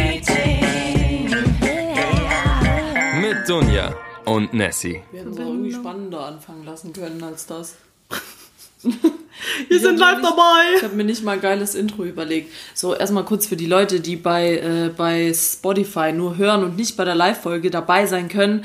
Montagsmeeting. Mit Dunja und Nessie. Wir hätten es auch irgendwie spannender anfangen lassen können als das. Wir sind live Ich dabei. habe mir nicht mal ein geiles Intro überlegt. So, erstmal kurz für die Leute, die bei, äh, bei Spotify nur hören und nicht bei der Live-Folge dabei sein können.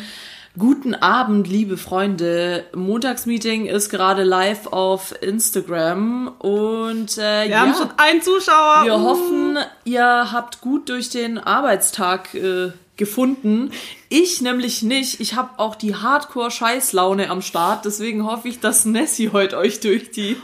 Guten Abend, liebe Freunde. Montagsmeeting ist gerade live auf Instagram und äh, Wir ja, haben schon einen Zuschauer. wir Uh. hoffen, ihr habt gut durch den Arbeitstag äh, gefunden. Ich nämlich nicht. Ich habe auch die Hardcore-Scheißlaune am Start. Deswegen hoffe ich, dass Nessie heute euch durch die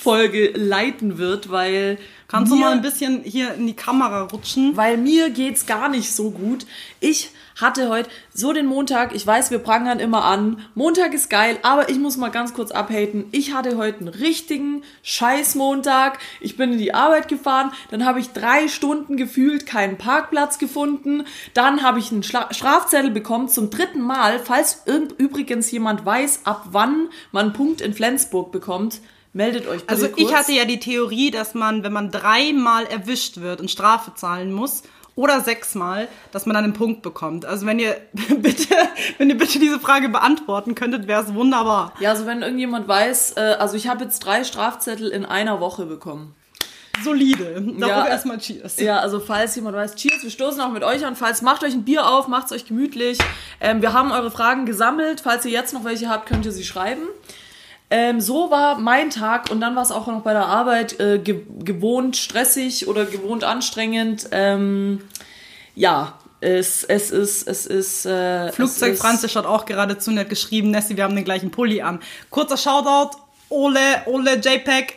Folge leiten wird, weil Kannst du mir, mal ein bisschen hier in die Kamera rutschen? weil mir geht's gar nicht so gut. Ich hatte heute so den Montag, ich weiß, wir prangern immer an. Montag ist geil, aber ich muss mal ganz kurz abhaten. Ich hatte heute einen richtigen Scheiß-Montag. Ich bin in die Arbeit gefahren, dann habe ich drei Stunden gefühlt keinen Parkplatz gefunden. Dann habe ich einen Schla Strafzettel bekommen zum dritten Mal. Falls irgend- übrigens jemand weiß, ab wann man einen Punkt in Flensburg bekommt, meldet euch bitte Also kurz. ich hatte ja die Theorie, dass man, wenn man dreimal erwischt wird und Strafe zahlen muss, oder sechsmal, dass man dann einen Punkt bekommt. Also wenn ihr bitte, wenn ihr bitte diese Frage beantworten könntet, wäre es wunderbar. Ja, also wenn irgendjemand weiß, äh, also ich habe jetzt drei Strafzettel in einer Woche bekommen. Solide. Darauf Ja. erstmal Cheers. Ja, also falls jemand weiß, cheers, wir stoßen auch mit euch an. Falls macht euch ein Bier auf, macht's euch gemütlich. Ähm, wir haben eure Fragen gesammelt. Falls ihr jetzt noch welche habt, könnt ihr sie schreiben. Ähm, so war mein Tag und dann war es auch noch bei der Arbeit äh, ge gewohnt stressig oder gewohnt anstrengend. Ähm, ja, es, es ist, es ist. Äh, Flugzeug es ist, Franz hat auch gerade zu nett geschrieben, Nessie, wir haben den gleichen Pulli an. Kurzer Shoutout, Ole, Ole JPEG,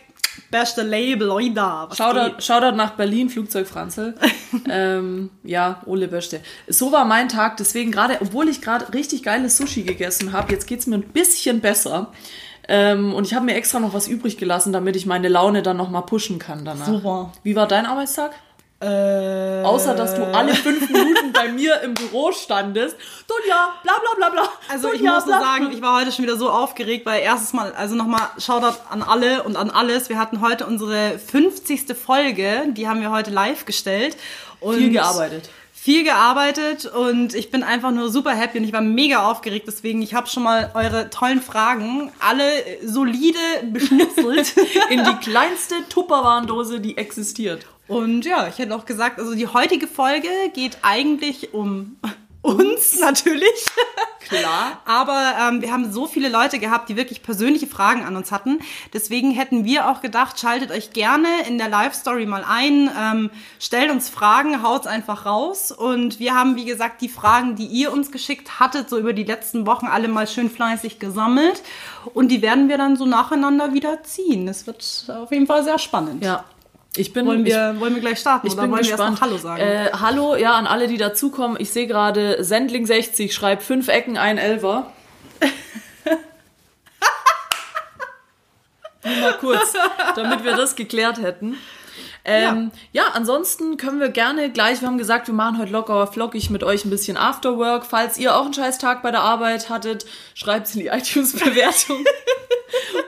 beste Label. Was Shoutout, geht? Shoutout nach Berlin, Flugzeug Franzl. ähm, ja, Ole Böste. So war mein Tag, deswegen gerade, obwohl ich gerade richtig geiles Sushi gegessen habe, jetzt geht's mir ein bisschen besser. Ähm, und ich habe mir extra noch was übrig gelassen, damit ich meine Laune dann nochmal pushen kann danach. Super. Wie war dein Arbeitstag? Äh, Außer, dass du alle fünf Minuten bei mir im Büro standest. Dunja, bla bla bla bla. Also ich Dunja, muss nur sagen, ich war heute schon wieder so aufgeregt, weil erstes Mal, also nochmal Shoutout an alle und an alles. Wir hatten heute unsere 50. Folge, die haben wir heute live gestellt. Und Viel gearbeitet. Viel gearbeitet und ich bin einfach nur super happy und ich war mega aufgeregt, deswegen ich habe schon mal eure tollen Fragen alle solide beschnitzelt. In die kleinste Tupperwarendose, die existiert. Und ja, ich hätte auch gesagt, also die heutige Folge geht eigentlich um uns natürlich. Klar. Aber ähm, wir haben so viele Leute gehabt, die wirklich persönliche Fragen an uns hatten. Deswegen hätten wir auch gedacht, schaltet euch gerne in der Live-Story mal ein, ähm, stellt uns Fragen, haut's einfach raus. Und wir haben, wie gesagt, die Fragen, die ihr uns geschickt hattet, so über die letzten Wochen alle mal schön fleißig gesammelt. Und die werden wir dann so nacheinander wieder ziehen. Es wird auf jeden Fall sehr spannend. Ja. Ich bin, Wollen ich, wir, wollen wir gleich starten Ich oder bin wollen gespannt. wir erst Hallo sagen? Äh, hallo, ja, an alle, die dazukommen. Ich sehe gerade, Sendling60 schreibt fünf Ecken, ein Elfer. Nur mal kurz, damit wir das geklärt hätten. Ähm, ja. ansonsten können wir gerne gleich, wir haben gesagt, wir machen heute locker flockig mit euch ein bisschen Afterwork. Falls ihr auch einen scheiß Tag bei der Arbeit hattet, schreibt's in die iTunes-Bewertung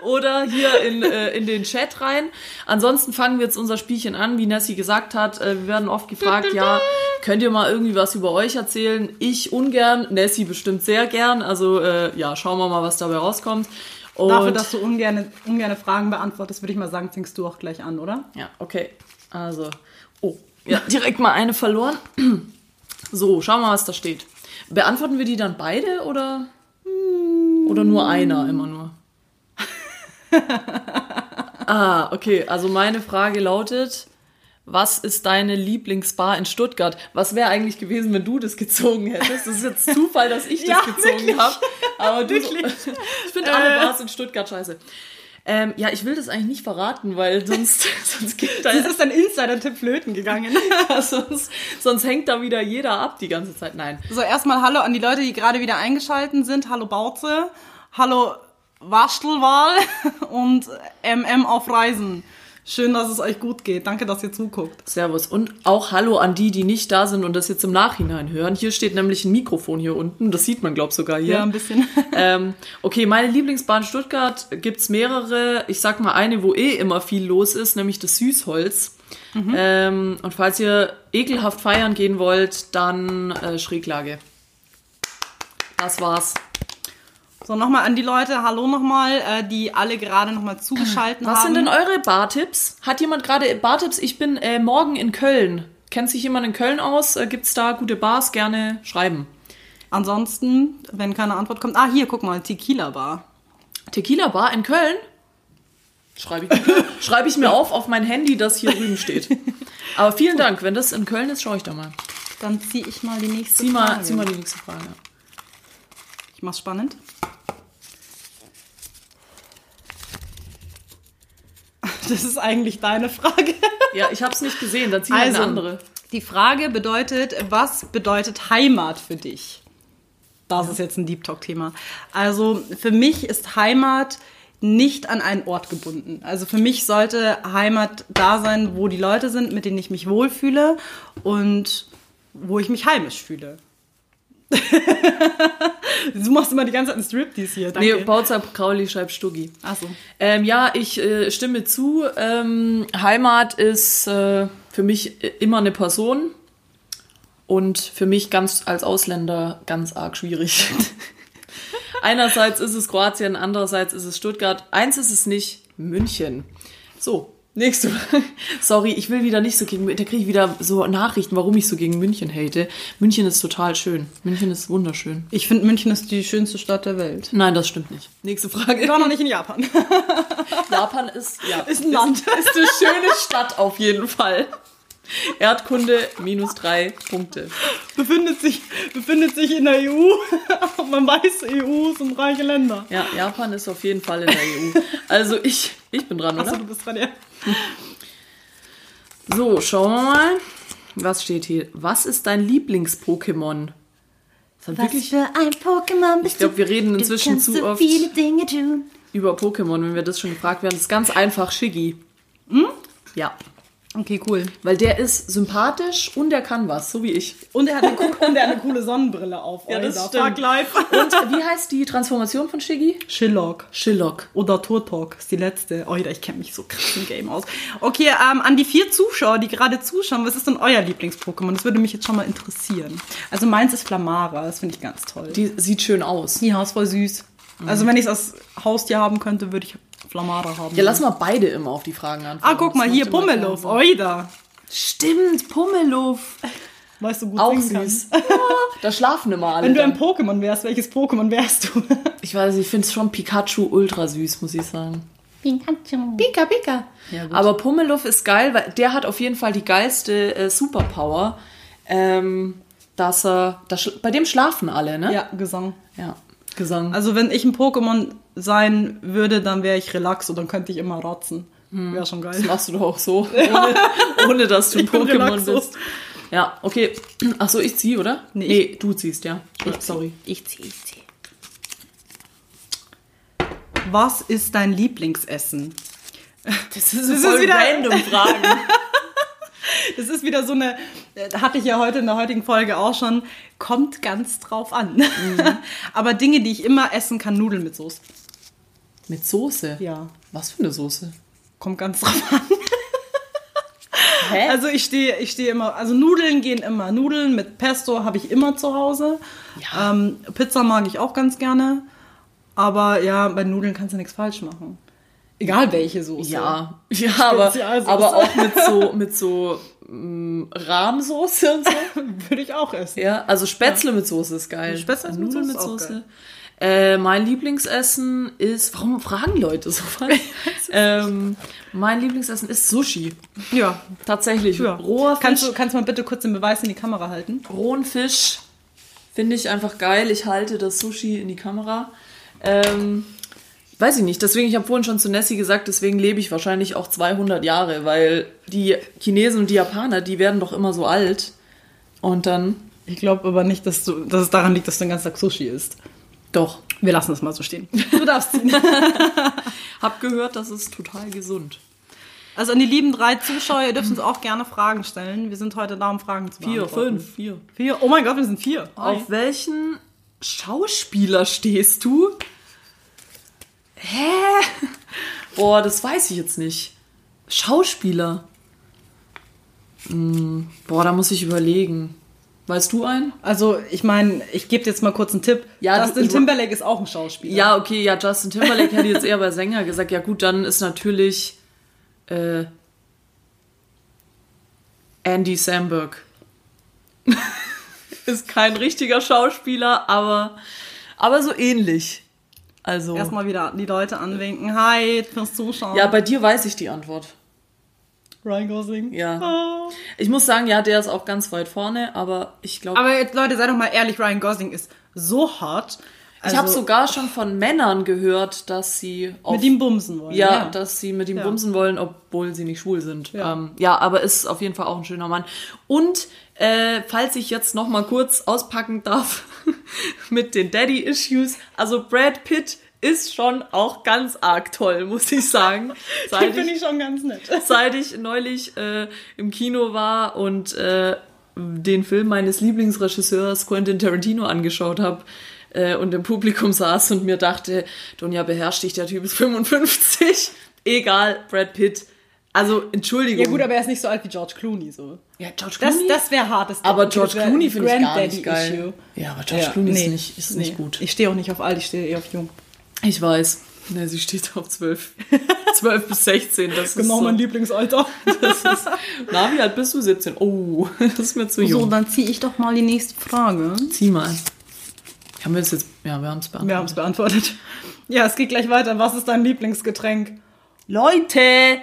oder hier in, äh, in den Chat rein. Ansonsten fangen wir jetzt unser Spielchen an, wie Nessie gesagt hat. Äh, wir werden oft gefragt, ja, könnt ihr mal irgendwie was über euch erzählen? Ich ungern, Nessie bestimmt sehr gern. Also äh, ja, schauen wir mal, was dabei rauskommt. Und, Dafür, dass du ungerne, ungerne Fragen beantwortest, würde ich mal sagen, fängst du auch gleich an, oder? Ja, okay. Also, oh, ja, direkt mal eine verloren. So, schauen wir mal, was da steht. Beantworten wir die dann beide oder oder nur einer immer nur? ah, okay. Also meine Frage lautet: Was ist deine Lieblingsbar in Stuttgart? Was wäre eigentlich gewesen, wenn du das gezogen hättest? Das ist jetzt Zufall, dass ich das Ja, gezogen habe. Aber du, Wirklich. ich finde alle Äh. Bars in Stuttgart scheiße. Ähm, ja, ich will das eigentlich nicht verraten, weil sonst, sonst geht da Das ist ein Insider-Tipp flöten gegangen. sonst, sonst hängt da wieder jeder ab die ganze Zeit. Nein. So, erstmal Hallo an die Leute, die gerade wieder eingeschalten sind. Hallo Bauze. Hallo Waschtelwahl und MM auf Reisen. Schön, dass es euch gut geht. Danke, dass ihr zuguckt. Servus. Und auch Hallo an die, die nicht da sind und das jetzt im Nachhinein hören. Hier steht nämlich ein Mikrofon hier unten. Das sieht man, glaub sogar hier. Ja, ein bisschen. ähm, okay, meine Lieblingsbahn Stuttgart gibt's mehrere. Ich sag mal eine, wo eh immer viel los ist, nämlich das Süßholz. Ähm, und falls ihr ekelhaft feiern gehen wollt, dann äh, Schräglage. Das war's. So, nochmal an die Leute, hallo nochmal, äh, die alle gerade nochmal zugeschaltet Was haben. sind denn eure Bartipps? Hat jemand gerade Bartipps? Ich bin äh, morgen in Köln. Kennt sich jemand in Köln aus? Äh, gibt's da gute Bars? Gerne schreiben. Ansonsten, wenn keine Antwort kommt, ah, hier, guck mal, Tequila Bar. Tequila Bar in Köln? Schreibe ich, schreib ich mir auf auf mein Handy, das hier drüben steht. Aber vielen Dank. Wenn das in Köln ist, schaue ich da mal. Dann ziehe ich mal die nächste Zieh mal, Frage. zieh mal die nächste Frage. Ich mach's spannend. Das ist eigentlich deine Frage. Ja, ich habe es nicht gesehen. Dann zieh mal Also, eine andere. die Frage bedeutet, was bedeutet Heimat für dich? Das ist jetzt ein Deep Talk-Thema. Also für mich ist Heimat nicht an einen Ort gebunden. Also für mich sollte Heimat da sein, wo die Leute sind, mit denen ich mich wohlfühle und wo ich mich heimisch fühle. du machst immer die ganze Zeit einen Striptease hier. Danke. Nee, Bautzer Krauli schreibt Stuggi. Ach so. Ähm, ja, ich äh, stimme zu. Ähm, Heimat ist äh, für mich immer eine Person und für mich ganz als Ausländer ganz arg schwierig. Einerseits ist es Kroatien, andererseits ist es Stuttgart. Eins ist es nicht, München. So, nächste. Sorry, ich will wieder nicht so gegen. Da kriege ich wieder so Nachrichten, warum ich so gegen München hate. München ist total schön. München ist wunderschön. Ich finde, München ist die schönste Stadt der Welt. Nein, das stimmt nicht. Nächste Frage. Ich war noch nicht in Japan. Japan ist, ja, Ist ein Land. Ist, ist eine schöne Stadt auf jeden Fall. Erdkunde minus drei Punkte. befindet sich, befindet sich in der EU. Man weiß, EU sind reiche Länder. Ja, Japan ist auf jeden Fall in der EU. Also ich, ich bin dran, Achso, oder? du bist dran, ja. So, schauen wir mal. Was steht hier? Was ist dein Lieblings-Pokémon? Hat wirklich für ein Pokémon bist Ich glaub, du? wir reden inzwischen zu so oft. viele Dinge tun. über Pokémon, wenn wir das schon gefragt werden. Das ist ganz einfach Shiggy. Ja, Okay, cool. weil der ist sympathisch und der kann was, so wie ich. Und er hat eine, und er hat eine coole Sonnenbrille auf. Ja, das stimmt. Fuck life. Und wie heißt die Transformation von Shiggy? Shillock. Shillock. Oder Turtok ist die letzte. Oh, ich kenne mich so krass im Game aus. Okay, ähm, an die vier Zuschauer, die gerade zuschauen, was ist denn euer Lieblings-Pokémon? Das würde mich jetzt schon mal interessieren. Also meins ist Flamara, das finde ich ganz toll. Die sieht schön aus. Ja, ist voll süß. Also wenn ich es als Haustier haben könnte, würde ich Flamara haben. Ja, lass mal beide immer auf die Fragen antworten. Ah, guck mal, Das hier, Pummeluff. Oida. Stimmt, Pummeluff. Weißt du, gut Auch singen süß. kannst. Da schlafen immer alle. Wenn du dann. ein Pokémon wärst, welches Pokémon wärst du? ich weiß, nicht, ich finde es schon Pikachu ultra süß, muss ich sagen. Pikachu. Pika, Pika. Aber Pummeluff ist geil, weil der hat auf jeden Fall die geilste äh, Superpower. Ähm, dass er. Das, bei dem schlafen alle, ne? ja, Gesang. Ja. Gesang. Also wenn ich ein Pokémon sein würde, dann wäre ich relax und dann könnte ich immer rotzen. Wäre schon das geil. machst du doch auch so, ohne, ohne dass du ein Ich Pokémon bist. Ja, okay. Ach so, ich zieh, oder? Nee, Nee, du ziehst, ja. Gut, sorry. Ich zieh, ich zieh. Was ist dein Lieblingsessen? Das ist, Das ist wieder- random Fragen. Das ist wieder so eine, hatte ich ja heute in der heutigen Folge auch schon, kommt ganz drauf an. Aber Dinge, die ich immer essen kann, Nudeln mit Soße. Mit Soße? Ja. Was für eine Soße? Kommt ganz drauf an. Hä? Also ich stehe ich stehe immer, also Nudeln gehen immer. Nudeln mit Pesto habe ich immer zu Hause. Ja. Ähm, Pizza mag ich auch ganz gerne. Aber ja, bei Nudeln kannst du nichts falsch machen. Egal welche Soße. Ja, ja, aber, aber auch mit so, mit so Rahmsoße und so. Würde ich auch essen. Ja, also Spätzle mit Soße ist geil. Spätzle mit Nudeln mit Soße. Äh, mein Lieblingsessen ist, warum fragen Leute so was? ähm, mein Lieblingsessen ist Sushi. Ja. Tatsächlich. ja. Roher Fisch, Kannst du, kannst du mal bitte kurz den Beweis in die Kamera halten? rohen Fisch finde ich einfach geil. Ich halte das Sushi in die Kamera. Ähm, weiß ich nicht. Deswegen, ich habe vorhin schon zu Nessie gesagt, deswegen lebe ich wahrscheinlich auch 200 Jahre, weil die Chinesen und die Japaner, die werden doch immer so alt. Und dann, Ich glaube aber nicht, dass, du, dass es daran liegt, dass du den ganzen Tag Sushi isst. doch, Wir lassen es mal so stehen. Du darfst hab gehört, das ist total gesund. Also an die lieben drei Zuschauer, ihr dürft uns auch gerne Fragen stellen. Wir sind heute da, um Fragen zu Vier, beantworten. fünf, vier. Vier. Oh mein Gott, wir sind vier. Auf welchen Schauspieler stehst du? Hä? Boah, das weiß ich jetzt nicht. Schauspieler. Hm, boah, da muss ich überlegen. Weißt du einen? Also, ich meine, ich gebe dir jetzt mal kurz einen Tipp. Ja, Justin du- Timberlake ist auch ein Schauspieler. Ja, okay, ja, Justin Timberlake hätte jetzt eher bei Sänger gesagt. Ja, gut, dann ist natürlich äh, Andy Samberg. ist kein richtiger Schauspieler, aber, aber so ähnlich. Also. Erstmal wieder die Leute anwinken. Hi, fürs Zuschauen. Ja, bei dir weiß ich die Antwort. Ryan Gosling. Ja. Ah. Ich muss sagen, ja, der ist auch ganz weit vorne, aber ich glaube. Aber jetzt, Leute, seid doch mal ehrlich, Ryan Gosling ist so hot. Ich habe Also, sogar schon von Männern gehört, dass sie auf, mit ihm bumsen wollen. ja, dass sie mit ihm Ja. bumsen wollen, obwohl sie nicht schwul sind. Ja. Ähm, ja, aber ist auf jeden Fall auch ein schöner Mann. Und äh, falls ich jetzt noch mal kurz auspacken darf mit den Daddy-Issues, also Brad Pitt ist schon auch ganz arg toll, muss ich sagen. Den Seit finde ich schon ganz nett. seit ich neulich äh, im Kino war und äh, den Film meines Lieblingsregisseurs Quentin Tarantino angeschaut habe äh, und im Publikum saß und mir dachte, Donja, beherrscht dich, der Typ ist 55. Egal, Brad Pitt. Also, Entschuldigung. Ja gut, aber er ist nicht so alt wie George Clooney. So. ja, George Das, Clooney? das wäre hartes. aber Das George wär Clooney finde ich gar nicht geil. Ja, aber George Ja, Clooney nee, ist, nicht, ist nicht nee. gut. Ich stehe auch nicht auf alt, ich stehe eher auf jung. Ich weiß. Ne, sie steht auf 12. 12 bis 16. Das ist Genau so, mein Lieblingsalter. das ist, Na, wie alt bist du? 17. Oh, das ist mir zu jung. So, dann ziehe ich doch mal die nächste Frage. Zieh mal. Haben wir es jetzt? Ja, wir haben es beantwortet. Wir haben es beantwortet. Ja, es geht gleich weiter. Was ist dein Lieblingsgetränk? Leute!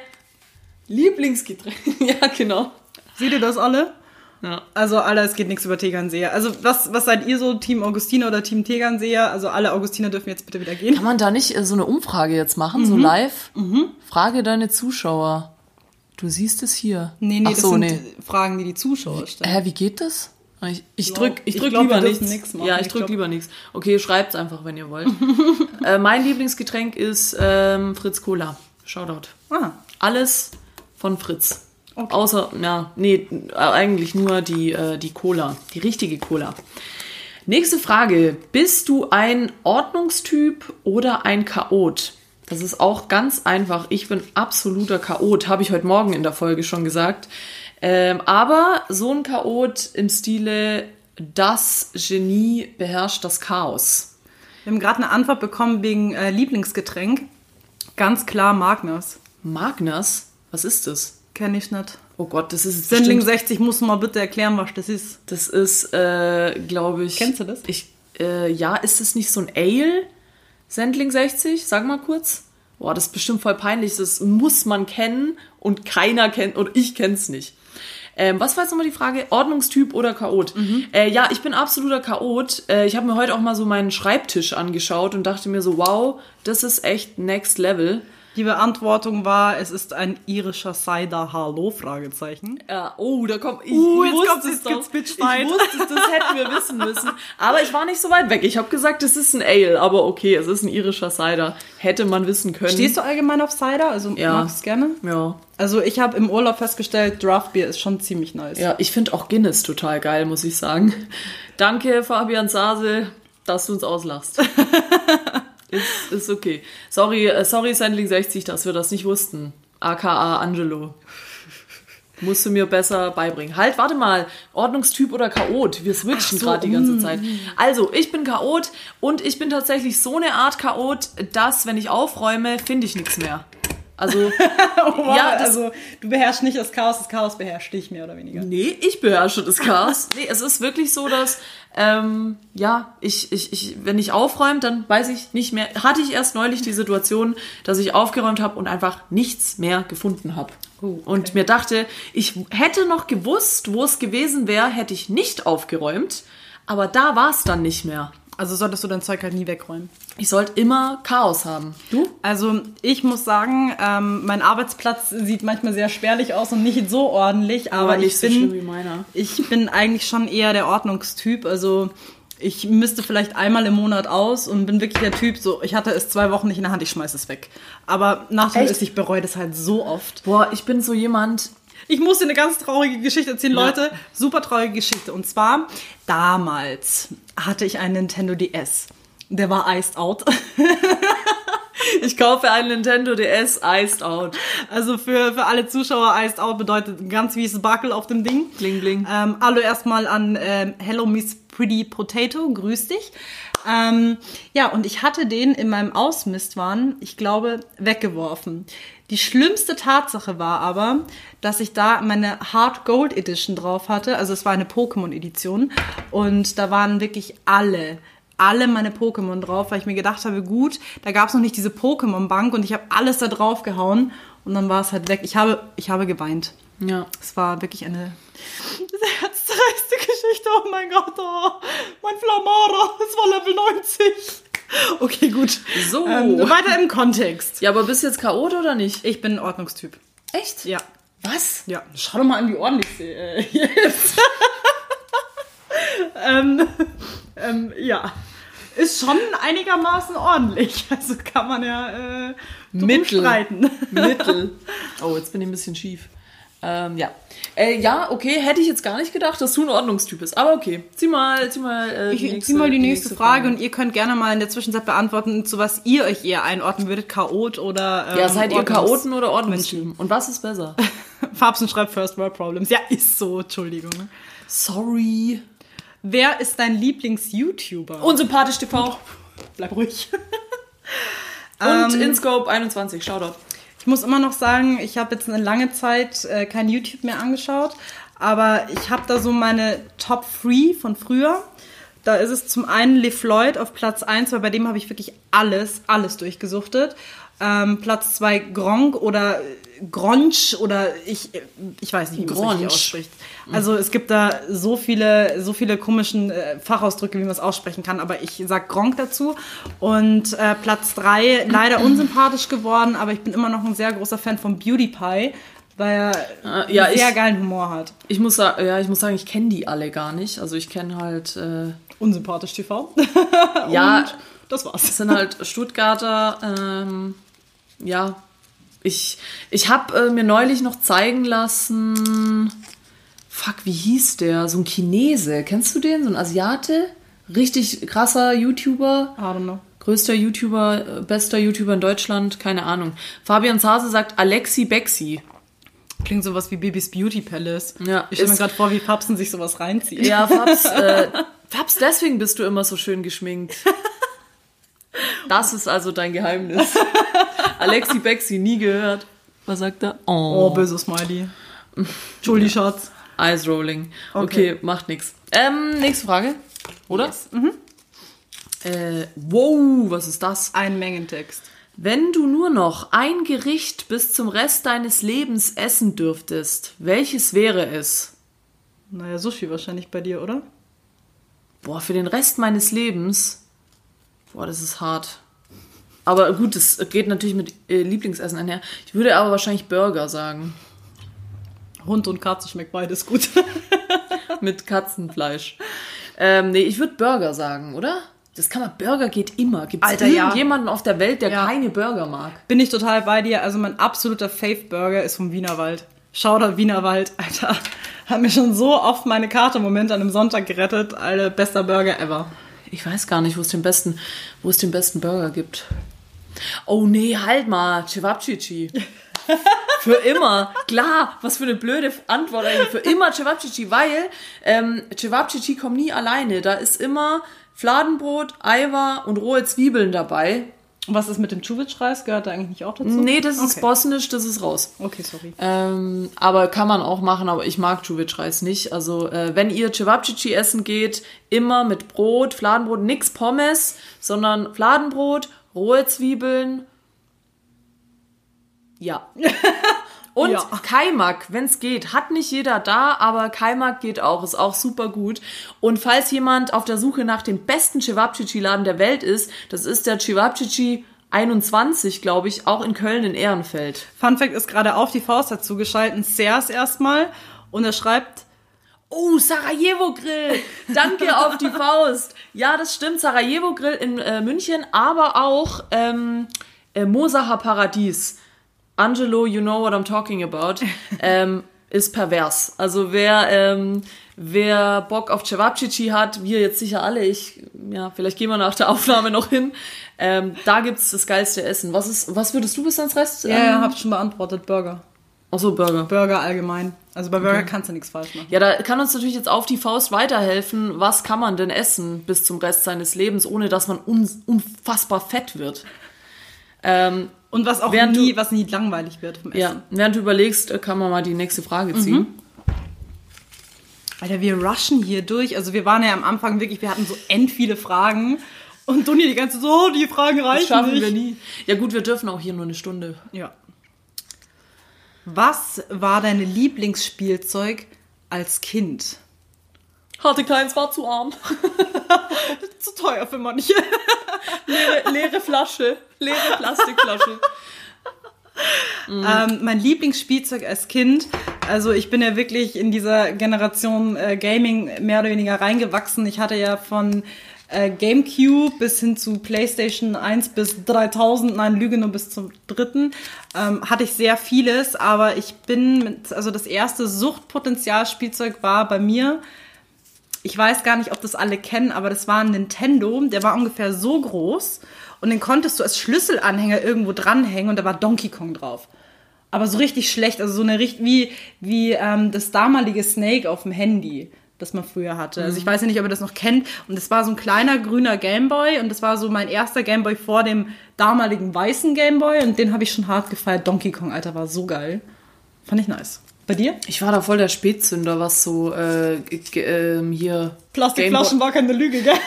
Lieblingsgetränk. ja, genau. Seht ihr das alle? Ja. Also alle, es geht nichts über Tegernseher. Also was, was seid ihr so, Team Augustiner oder Team Tegernseher? Also alle Augustiner dürfen jetzt bitte wieder gehen. Kann man da nicht äh, so eine Umfrage jetzt machen, so live? Frage deine Zuschauer. Du siehst es hier. Nee, nee, Ach das so, sind nee. Fragen, die die Zuschauer stellen. Hä, wie geht das? Ich, ich glaub- drück, ich ich drück glaub, wir lieber nichts. nix machen. Ja, ich Ich drück glaub- lieber nichts. Okay, schreibt's einfach, wenn ihr wollt. äh, mein Lieblingsgetränk ist ähm, Fritz Cola. Shoutout. Ah, Alles von Fritz. Außer, ja, nee, eigentlich nur die, äh, die Cola. Die richtige Cola. Nächste Frage. Bist du ein Ordnungstyp oder ein Chaot? Das ist auch ganz einfach. Ich bin absoluter Chaot, habe ich heute Morgen in der Folge schon gesagt. Ähm, aber so ein Chaot im Stile, das Genie beherrscht das Chaos. wir haben gerade eine Antwort bekommen wegen äh, Lieblingsgetränk. Ganz klar Magners. Magners? Was ist das? Kenn ich nicht. Oh Gott, das ist Sendling bestimmt- 60 muss mal bitte erklären, was das ist. Das ist, äh, glaube ich. Kennst du das? Ich, äh, ja, ist es nicht so ein Ale? Sendling 60? Sag mal kurz. Boah, das ist bestimmt voll peinlich. Das muss man kennen und keiner kennt, oder ich kenn's nicht. Ähm, was war jetzt nochmal die Frage? Ordnungstyp oder Chaot? Äh, ja, ich bin absoluter Chaot. Äh, ich habe mir heute auch mal so meinen Schreibtisch angeschaut und dachte mir so, wow, das ist echt next level. Die Beantwortung war, es ist ein irischer Cider Hallo? Fragezeichen. Ja, oh, da kommt. Ich Uh, jetzt wusste kommt- es jetzt doch. gibt's. Ich wusste das hätten wir wissen müssen. Aber ich war nicht so weit weg. Ich habe gesagt, es ist ein Ale, aber okay, es ist ein irischer Cider. Hätte man wissen können. Stehst du allgemein auf Cider? Also Ja. magst du gerne? Ja. Also ich habe im Urlaub festgestellt, Draft Beer ist schon ziemlich nice. Ja, ich finde auch Guinness total geil, muss ich sagen. Danke, Fabian Sase, dass du uns auslachst. ist, ist okay. Sorry, äh, sorry, Sandling 60, dass wir das nicht wussten. AKA Angelo. Musst du mir besser beibringen. Halt, warte mal. Ordnungstyp oder Chaot? Wir switchen so, gerade die mm. ganze Zeit. Also, ich bin Chaot und ich bin tatsächlich so eine Art Chaot, dass, wenn ich aufräume, finde ich nichts mehr. Also, Wow, ja, also du beherrschst nicht das Chaos, das Chaos beherrscht dich mehr oder weniger. Nee, ich beherrsche das Chaos. Nee, es ist wirklich so, dass, ähm, ja, ich, ich, ich, wenn ich aufräume, dann weiß ich nicht mehr. Hatte ich erst neulich die Situation, dass ich aufgeräumt habe und einfach nichts mehr gefunden habe. Oh, okay. Und mir dachte, ich hätte noch gewusst, wo es gewesen wäre, hätte ich nicht aufgeräumt. Aber da war es dann nicht mehr. Also solltest du dein Zeug halt nie wegräumen. Ich sollte immer Chaos haben. Du? Also ich muss sagen, ähm, mein Arbeitsplatz sieht manchmal sehr spärlich aus und nicht so ordentlich, aber nicht ich so bin, ich bin eigentlich schon eher der Ordnungstyp. Also Ich misste vielleicht einmal im Monat aus und bin wirklich der Typ, so, ich hatte es zwei Wochen nicht in der Hand, ich schmeiß es weg. Aber nach dem Echt? ist, ich bereue das halt so oft. Boah, ich bin so jemand. Ich muss dir eine ganz traurige Geschichte erzählen, Ja. Leute. Super traurige Geschichte. Und zwar, damals hatte ich einen Nintendo DS. Der war iced out. Ich kaufe einen Nintendo DS Iced Out. Also für, für alle Zuschauer, iced out bedeutet ein ganz wieses Buckel auf dem Ding. Bling, bling. Ähm, hallo erstmal an ähm, Hello Miss Pretty Potato, grüß dich. Ähm, ja, und ich hatte den in meinem Ausmistwahn, ich glaube, weggeworfen. Die schlimmste Tatsache war aber, dass ich da meine Hard Gold Edition drauf hatte. Also es war eine Pokémon Edition. Und da waren wirklich alle, alle meine Pokémon drauf, weil ich mir gedacht habe, gut, da gab es noch nicht diese Pokémon Bank und ich habe alles da drauf gehauen und dann war es halt weg. Ich habe, ich habe geweint. Ja. Es war wirklich eine sehr herzreißende Geschichte. Oh mein Gott, oh, mein Flamara, es war Level 90. Okay, gut. So. Ähm, weiter im Kontext. Ja, aber bist du jetzt Chaot oder nicht? Ich bin ein Ordnungstyp. Echt? Ja. Was? Ja, schau doch mal an, wie ordentlich sie äh, hier ist. ähm, ähm, ja. Ist schon einigermaßen ordentlich. Also kann man ja äh, Mittel. streiten. Mittel. Oh, jetzt bin ich ein bisschen schief. Ähm, ja. Äh, ja, okay, hätte ich jetzt gar nicht gedacht, dass du ein Ordnungstyp bist. Aber okay, zieh mal, zieh mal, äh, Ich zieh mal die nächste, Frage, und ihr könnt gerne mal in der Zwischenzeit beantworten, zu was ihr euch eher einordnen würdet, Chaot oder ähm, Ja, seid ihr Chaoten oder Ordnungstypen? Und was ist besser? Farbsen schreibt First World Problems. Ja, ist so, Entschuldigung. ne? Sorry. Wer ist dein Lieblings-YouTuber? Unsympathisch TV. bleib ruhig. Und Ähm, InScope 21, Shoutout. Ich muss immer noch sagen, ich habe jetzt eine lange Zeit äh, kein YouTube mehr angeschaut, aber ich habe da so meine Top 3 von früher. Da ist es zum einen LeFloid auf Platz 1, weil bei dem habe ich wirklich alles, alles durchgesuchtet. Ähm, Platz 2 Gronk oder äh, Gronch oder ich, äh, ich weiß nicht, wie man es richtig ausspricht. Also es gibt da so viele, so viele komischen äh, Fachausdrücke, wie man es aussprechen kann, aber ich sag Gronk dazu. Und äh, Platz 3 leider unsympathisch geworden, aber ich bin immer noch ein sehr großer Fan von Beauty Pie, weil er Äh, ja, sehr ich- geilen Humor hat. Ich muss, ja, ich muss sagen, ich kenne die alle gar nicht. Also ich kenne halt, äh, Unsympathisch TV. ja, Und das war's. es sind halt Stuttgarter, ähm, ja. Ich, ich habe äh, mir neulich noch zeigen lassen, fuck, wie hieß der? So ein Chinese. Kennst du den? So ein Asiate? Richtig krasser YouTuber. I don't know. Größter YouTuber, äh, bester YouTuber in Deutschland, keine Ahnung. Fabian Zase sagt Alexi Bexi. Klingt sowas wie Babys Beauty Palace. Ja, ich stelle mir gerade vor, wie Fabsen sich sowas reinzieht. Ja, Fabs, äh, Fabs, deswegen bist du immer so schön geschminkt. Das ist also dein Geheimnis. Alexi Bexi, nie gehört. Was sagt er? Oh, Oh, böse Smiley. Entschuldigung, Schatz. Eyes rolling. Okay, Okay. macht nix. Ähm, nächste Frage. Oder? Äh, wow, was ist das? Ein Mengentext. Wenn du nur noch ein Gericht bis zum Rest deines Lebens essen dürftest, welches wäre es? Naja, Sushi wahrscheinlich bei dir, oder? Boah, für den Rest meines Lebens. Boah, das ist hart. Aber gut, das geht natürlich mit äh, Lieblingsessen einher. Ich würde aber wahrscheinlich Burger sagen. Hund und Katze schmeckt beides gut. Mit Katzenfleisch. Ähm, nee, ich würde Burger sagen, oder? Das kann man. Burger geht immer. Gibt es Alter, ja. irgendjemanden auf der Welt, der Ja. keine Burger mag? Bin ich total bei dir. Also mein absoluter Fave-Burger ist vom Wienerwald. Shoutout Wienerwald, Alter. Hat mir schon so oft meine Karte im Moment an einem Sonntag gerettet. Alter, bester Burger ever. Ich weiß gar nicht, wo es den besten, wo es den besten Burger gibt. Oh nee, halt mal, Cevapcici. für immer. Klar, was für eine blöde Antwort eigentlich. Für immer Cevapcici, weil ähm, Cevapcici kommt nie alleine. Da ist immer Fladenbrot, Eiweiß und rohe Zwiebeln dabei. Und was ist mit dem Čuvić-Reis? Gehört da eigentlich nicht auch dazu? Nee, das ist okay. bosnisch, das ist raus. Okay, sorry. Ähm, aber kann man auch machen, aber ich mag Čuvić-Reis nicht. Also äh, wenn ihr Cevapcici essen geht, immer mit Brot, Fladenbrot, nix Pommes, sondern Fladenbrot, rohe Zwiebeln. Ja. Und Ja. Kaimak, wenn es geht. Hat nicht jeder da, aber Kaimak geht auch, ist auch super gut. Und falls jemand auf der Suche nach dem besten Cevapcici-Laden der Welt ist, das ist der Cevapcici 21, glaube ich, auch in Köln in Ehrenfeld. Fun Fact ist gerade auf die Faust dazu geschalten. Sears erstmal. Und er schreibt, Oh, Sarajevo Grill. Danke auf die Faust. Ja, das stimmt. Sarajevo Grill in äh, München, aber auch ähm, äh, Mosacher Paradies. Angelo, you know what I'm talking about. Ähm, ist pervers. Also wer, ähm, wer Bock auf Cevapcici hat, wir jetzt sicher alle, ich, ja, vielleicht gehen wir nach der Aufnahme noch hin. Ähm, da gibt's das geilste Essen. Was ist, was würdest du bis ans Rest? Ja, ja, ähm, hab ich schon beantwortet. Burger. Ach so, Burger. Burger allgemein. Also bei Burger kannst du nichts falsch machen. Ja, da kann uns natürlich jetzt auf die Faust weiterhelfen. Was kann man denn essen bis zum Rest seines Lebens, ohne dass man un unfassbar fett wird? Ähm, Und was auch Während nie, du- was nie langweilig wird vom Essen. ja, während du überlegst, äh, kann man mal die nächste Frage ziehen. Alter, wir rushen hier durch. Also wir waren ja am Anfang wirklich, wir hatten so end viele Fragen. Und Dunja die ganze so, oh, die Fragen reichen Das schaffen nicht. wir nie. Ja gut, wir dürfen auch hier nur eine Stunde. Ja. Was war dein Lieblingsspielzeug als Kind? Hatte keins, war zu arm. Zu teuer für manche. leere, leere Flasche. Leere Plastikflasche. Ähm, mein Lieblingsspielzeug als Kind, also ich bin ja wirklich in dieser Generation äh, Gaming mehr oder weniger reingewachsen. Ich hatte ja von äh, GameCube bis hin zu PlayStation 1 bis 3000, nein, Lüge nur bis zum dritten, ähm, hatte ich sehr vieles, aber ich bin, mit, also das erste Suchtpotenzialspielzeug war bei mir, ich weiß gar nicht, ob das alle kennen, aber das war ein Nintendo, der war ungefähr so groß und den konntest du als Schlüsselanhänger irgendwo dranhängen und da war Donkey Kong drauf. Aber so richtig schlecht, also so eine richtig wie, wie ähm, das damalige Snake auf dem Handy, das man früher hatte. Also ich weiß ja nicht, ob ihr das noch kennt. Und das war so ein kleiner grüner Gameboy und das war so mein erster Gameboy vor dem damaligen weißen Gameboy und den habe ich schon hart gefeiert. Donkey Kong, Alter, war so geil. Fand ich nice. Bei dir? Ich war da voll der Spätzünder, was so äh, ähm, hier Plastikflaschen war keine Lüge, gell?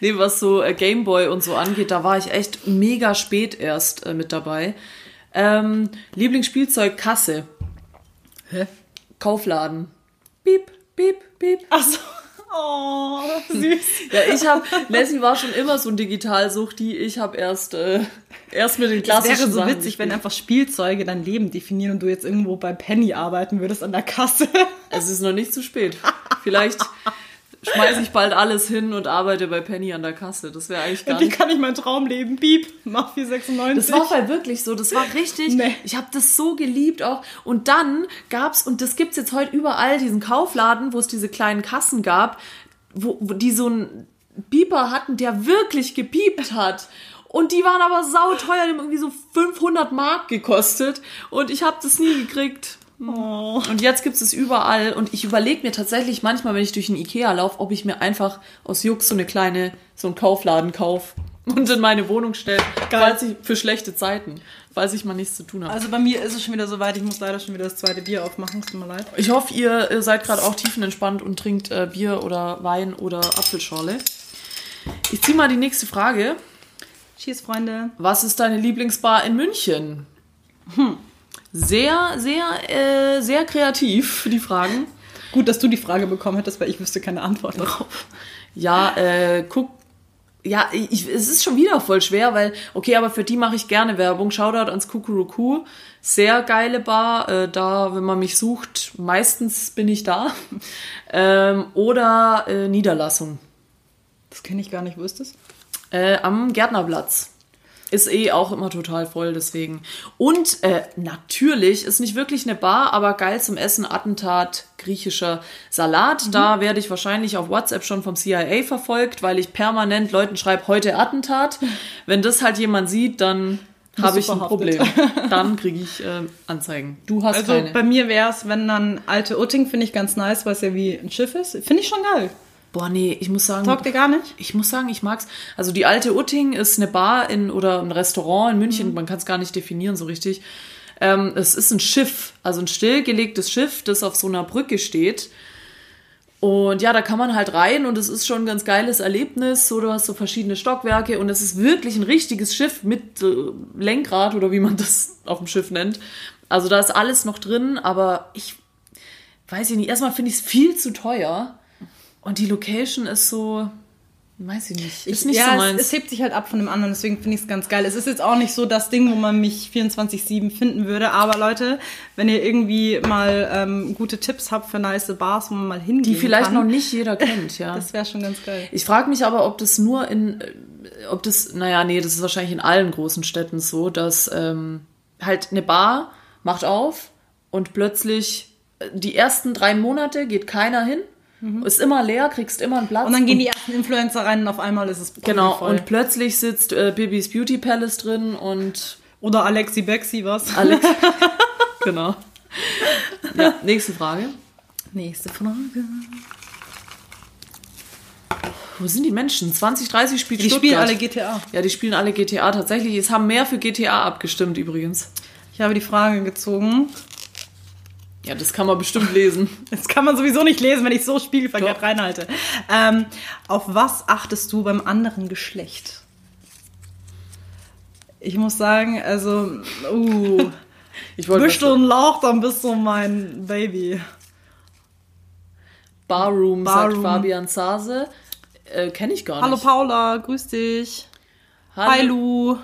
Nee, was so äh, Gameboy und so angeht, da war ich echt mega spät erst äh, mit dabei. Ähm, Lieblingsspielzeug Kasse, Hä? Kaufladen. Piep, piep, piep. Ach so. Oh, süß. Ja, ich habe, Lassie war schon immer so ein Digitalsuchti. Ich habe erst, äh, erst mit den Das klassischen wäre so witzig, wenn einfach Spielzeuge dein Leben definieren und du jetzt irgendwo bei Penny arbeiten würdest an der Kasse. Es ist noch nicht zu spät. Vielleicht schmeiße ich bald alles hin und arbeite bei Penny an der Kasse. Das wäre eigentlich gar Wie nicht kann ich mein Traum leben? Piep, mach 496. Das war halt wirklich so, das war richtig. Nee. Ich habe das so geliebt auch. Und dann gab's und das gibt's jetzt heute überall diesen Kaufladen, wo es diese kleinen Kassen gab, wo, wo die so einen Beeper hatten, der wirklich gepiept hat. Und die waren aber sauteuer, die haben irgendwie so 500 Mark gekostet. Und ich habe das nie gekriegt. Oh. Und jetzt gibt es überall. Und ich überlege mir tatsächlich manchmal, wenn ich durch den Ikea laufe, ob ich mir einfach aus Jux so eine kleine, so einen Kaufladen kaufe und in meine Wohnung stelle, falls ich für schlechte Zeiten, falls ich mal nichts zu tun habe. Also bei mir ist es schon wieder soweit, ich muss leider schon wieder das zweite Bier aufmachen, es tut mir leid. ich hoffe, ihr äh, seid gerade auch tiefenentspannt und trinkt äh, Bier oder Wein oder Apfelschorle. Ich ziehe mal die nächste Frage. Cheers, Freunde. Was ist deine Lieblingsbar in München? Hm. Sehr, sehr, äh, sehr kreativ, die Fragen. Gut, dass du die Frage bekommen hättest, weil ich wüsste keine Antwort darauf. Ja, äh, guck. Ja, ich, es ist schon wieder voll schwer, weil, okay, aber für die mache ich gerne Werbung. Shoutout ans Kukuruku. Sehr geile Bar. Äh, da, wenn man mich sucht, meistens bin ich da. ähm, oder äh, Niederlassung. Das kenne ich gar nicht, wo ist das? Äh, am Gärtnerplatz. Ist eh auch immer total voll, deswegen. Und äh, natürlich ist nicht wirklich eine Bar, aber geil zum Essen, Attentat, griechischer Salat. Da werde ich wahrscheinlich auf WhatsApp schon vom CIA verfolgt, weil ich permanent Leuten schreibe, heute Attentat. Wenn das halt jemand sieht, dann habe ich ein. Problem. Dann kriege ich äh, Anzeigen. Du hast Also keine. bei mir wäre es, wenn dann alte Utting, finde ich ganz nice, weil es ja wie ein Schiff ist. Finde ich schon geil. Boah, nee, ich muss sagen. Taugt dir gar nicht? Ich muss sagen, ich mag's. Also die alte Utting ist eine Bar in oder ein Restaurant in München, man kann es gar nicht definieren so richtig. Ähm, es ist ein Schiff, also ein stillgelegtes Schiff, das auf so einer Brücke steht. Und ja, da kann man halt rein und es ist schon ein ganz geiles Erlebnis. So, du hast so verschiedene Stockwerke und es ist wirklich ein richtiges Schiff mit äh, Lenkrad oder wie man das auf dem Schiff nennt. Also da ist alles noch drin, aber ich weiß ich nicht. Erstmal finde ich es viel zu teuer und die Location ist so, Weiß ich nicht. Ist nicht ja, so es, meins. es hebt sich halt ab von dem anderen, deswegen finde ich es ganz geil. Es ist jetzt auch nicht so das Ding, wo man mich 24-7 finden würde, aber Leute, wenn ihr irgendwie mal ähm, gute Tipps habt für nice Bars, wo man mal hingehen die vielleicht kann, noch nicht jeder kennt, ja. das wäre schon ganz geil. Ich frage mich aber, ob das nur in, ob das, naja, nee, das ist wahrscheinlich in allen großen Städten so, dass ähm, halt eine Bar macht auf und plötzlich äh, die ersten drei Monate geht keiner hin, ist immer leer, kriegst immer einen Platz. Mhm. Und dann gehen die ersten Influencer rein und auf einmal ist es Genau, voll. und plötzlich sitzt äh, Bibis Beauty Palace drin und Oder Alexi Bexi, was? Alex. genau. Ja, nächste Frage. Nächste Frage. Wo sind die Menschen? 2030 spielt Die Stuttgart. spielen alle GTA. Ja, die spielen alle GTA tatsächlich. Es haben mehr für GTA abgestimmt übrigens. Ich habe die Frage gezogen. Ja, das kann man bestimmt lesen. Das kann man sowieso nicht lesen, wenn ich so spiegelverkehrt Doch. reinhalte. Ähm, auf was achtest du beim anderen Geschlecht? Ich muss sagen, also, uh, Ich wollte bist du ein Lauch, dann bist du mein Baby. Barroom, sagt Barroom. Fabian Zase. Äh, Kenne ich gar Hallo nicht. Paula, grüß dich. Lu. Hi Lu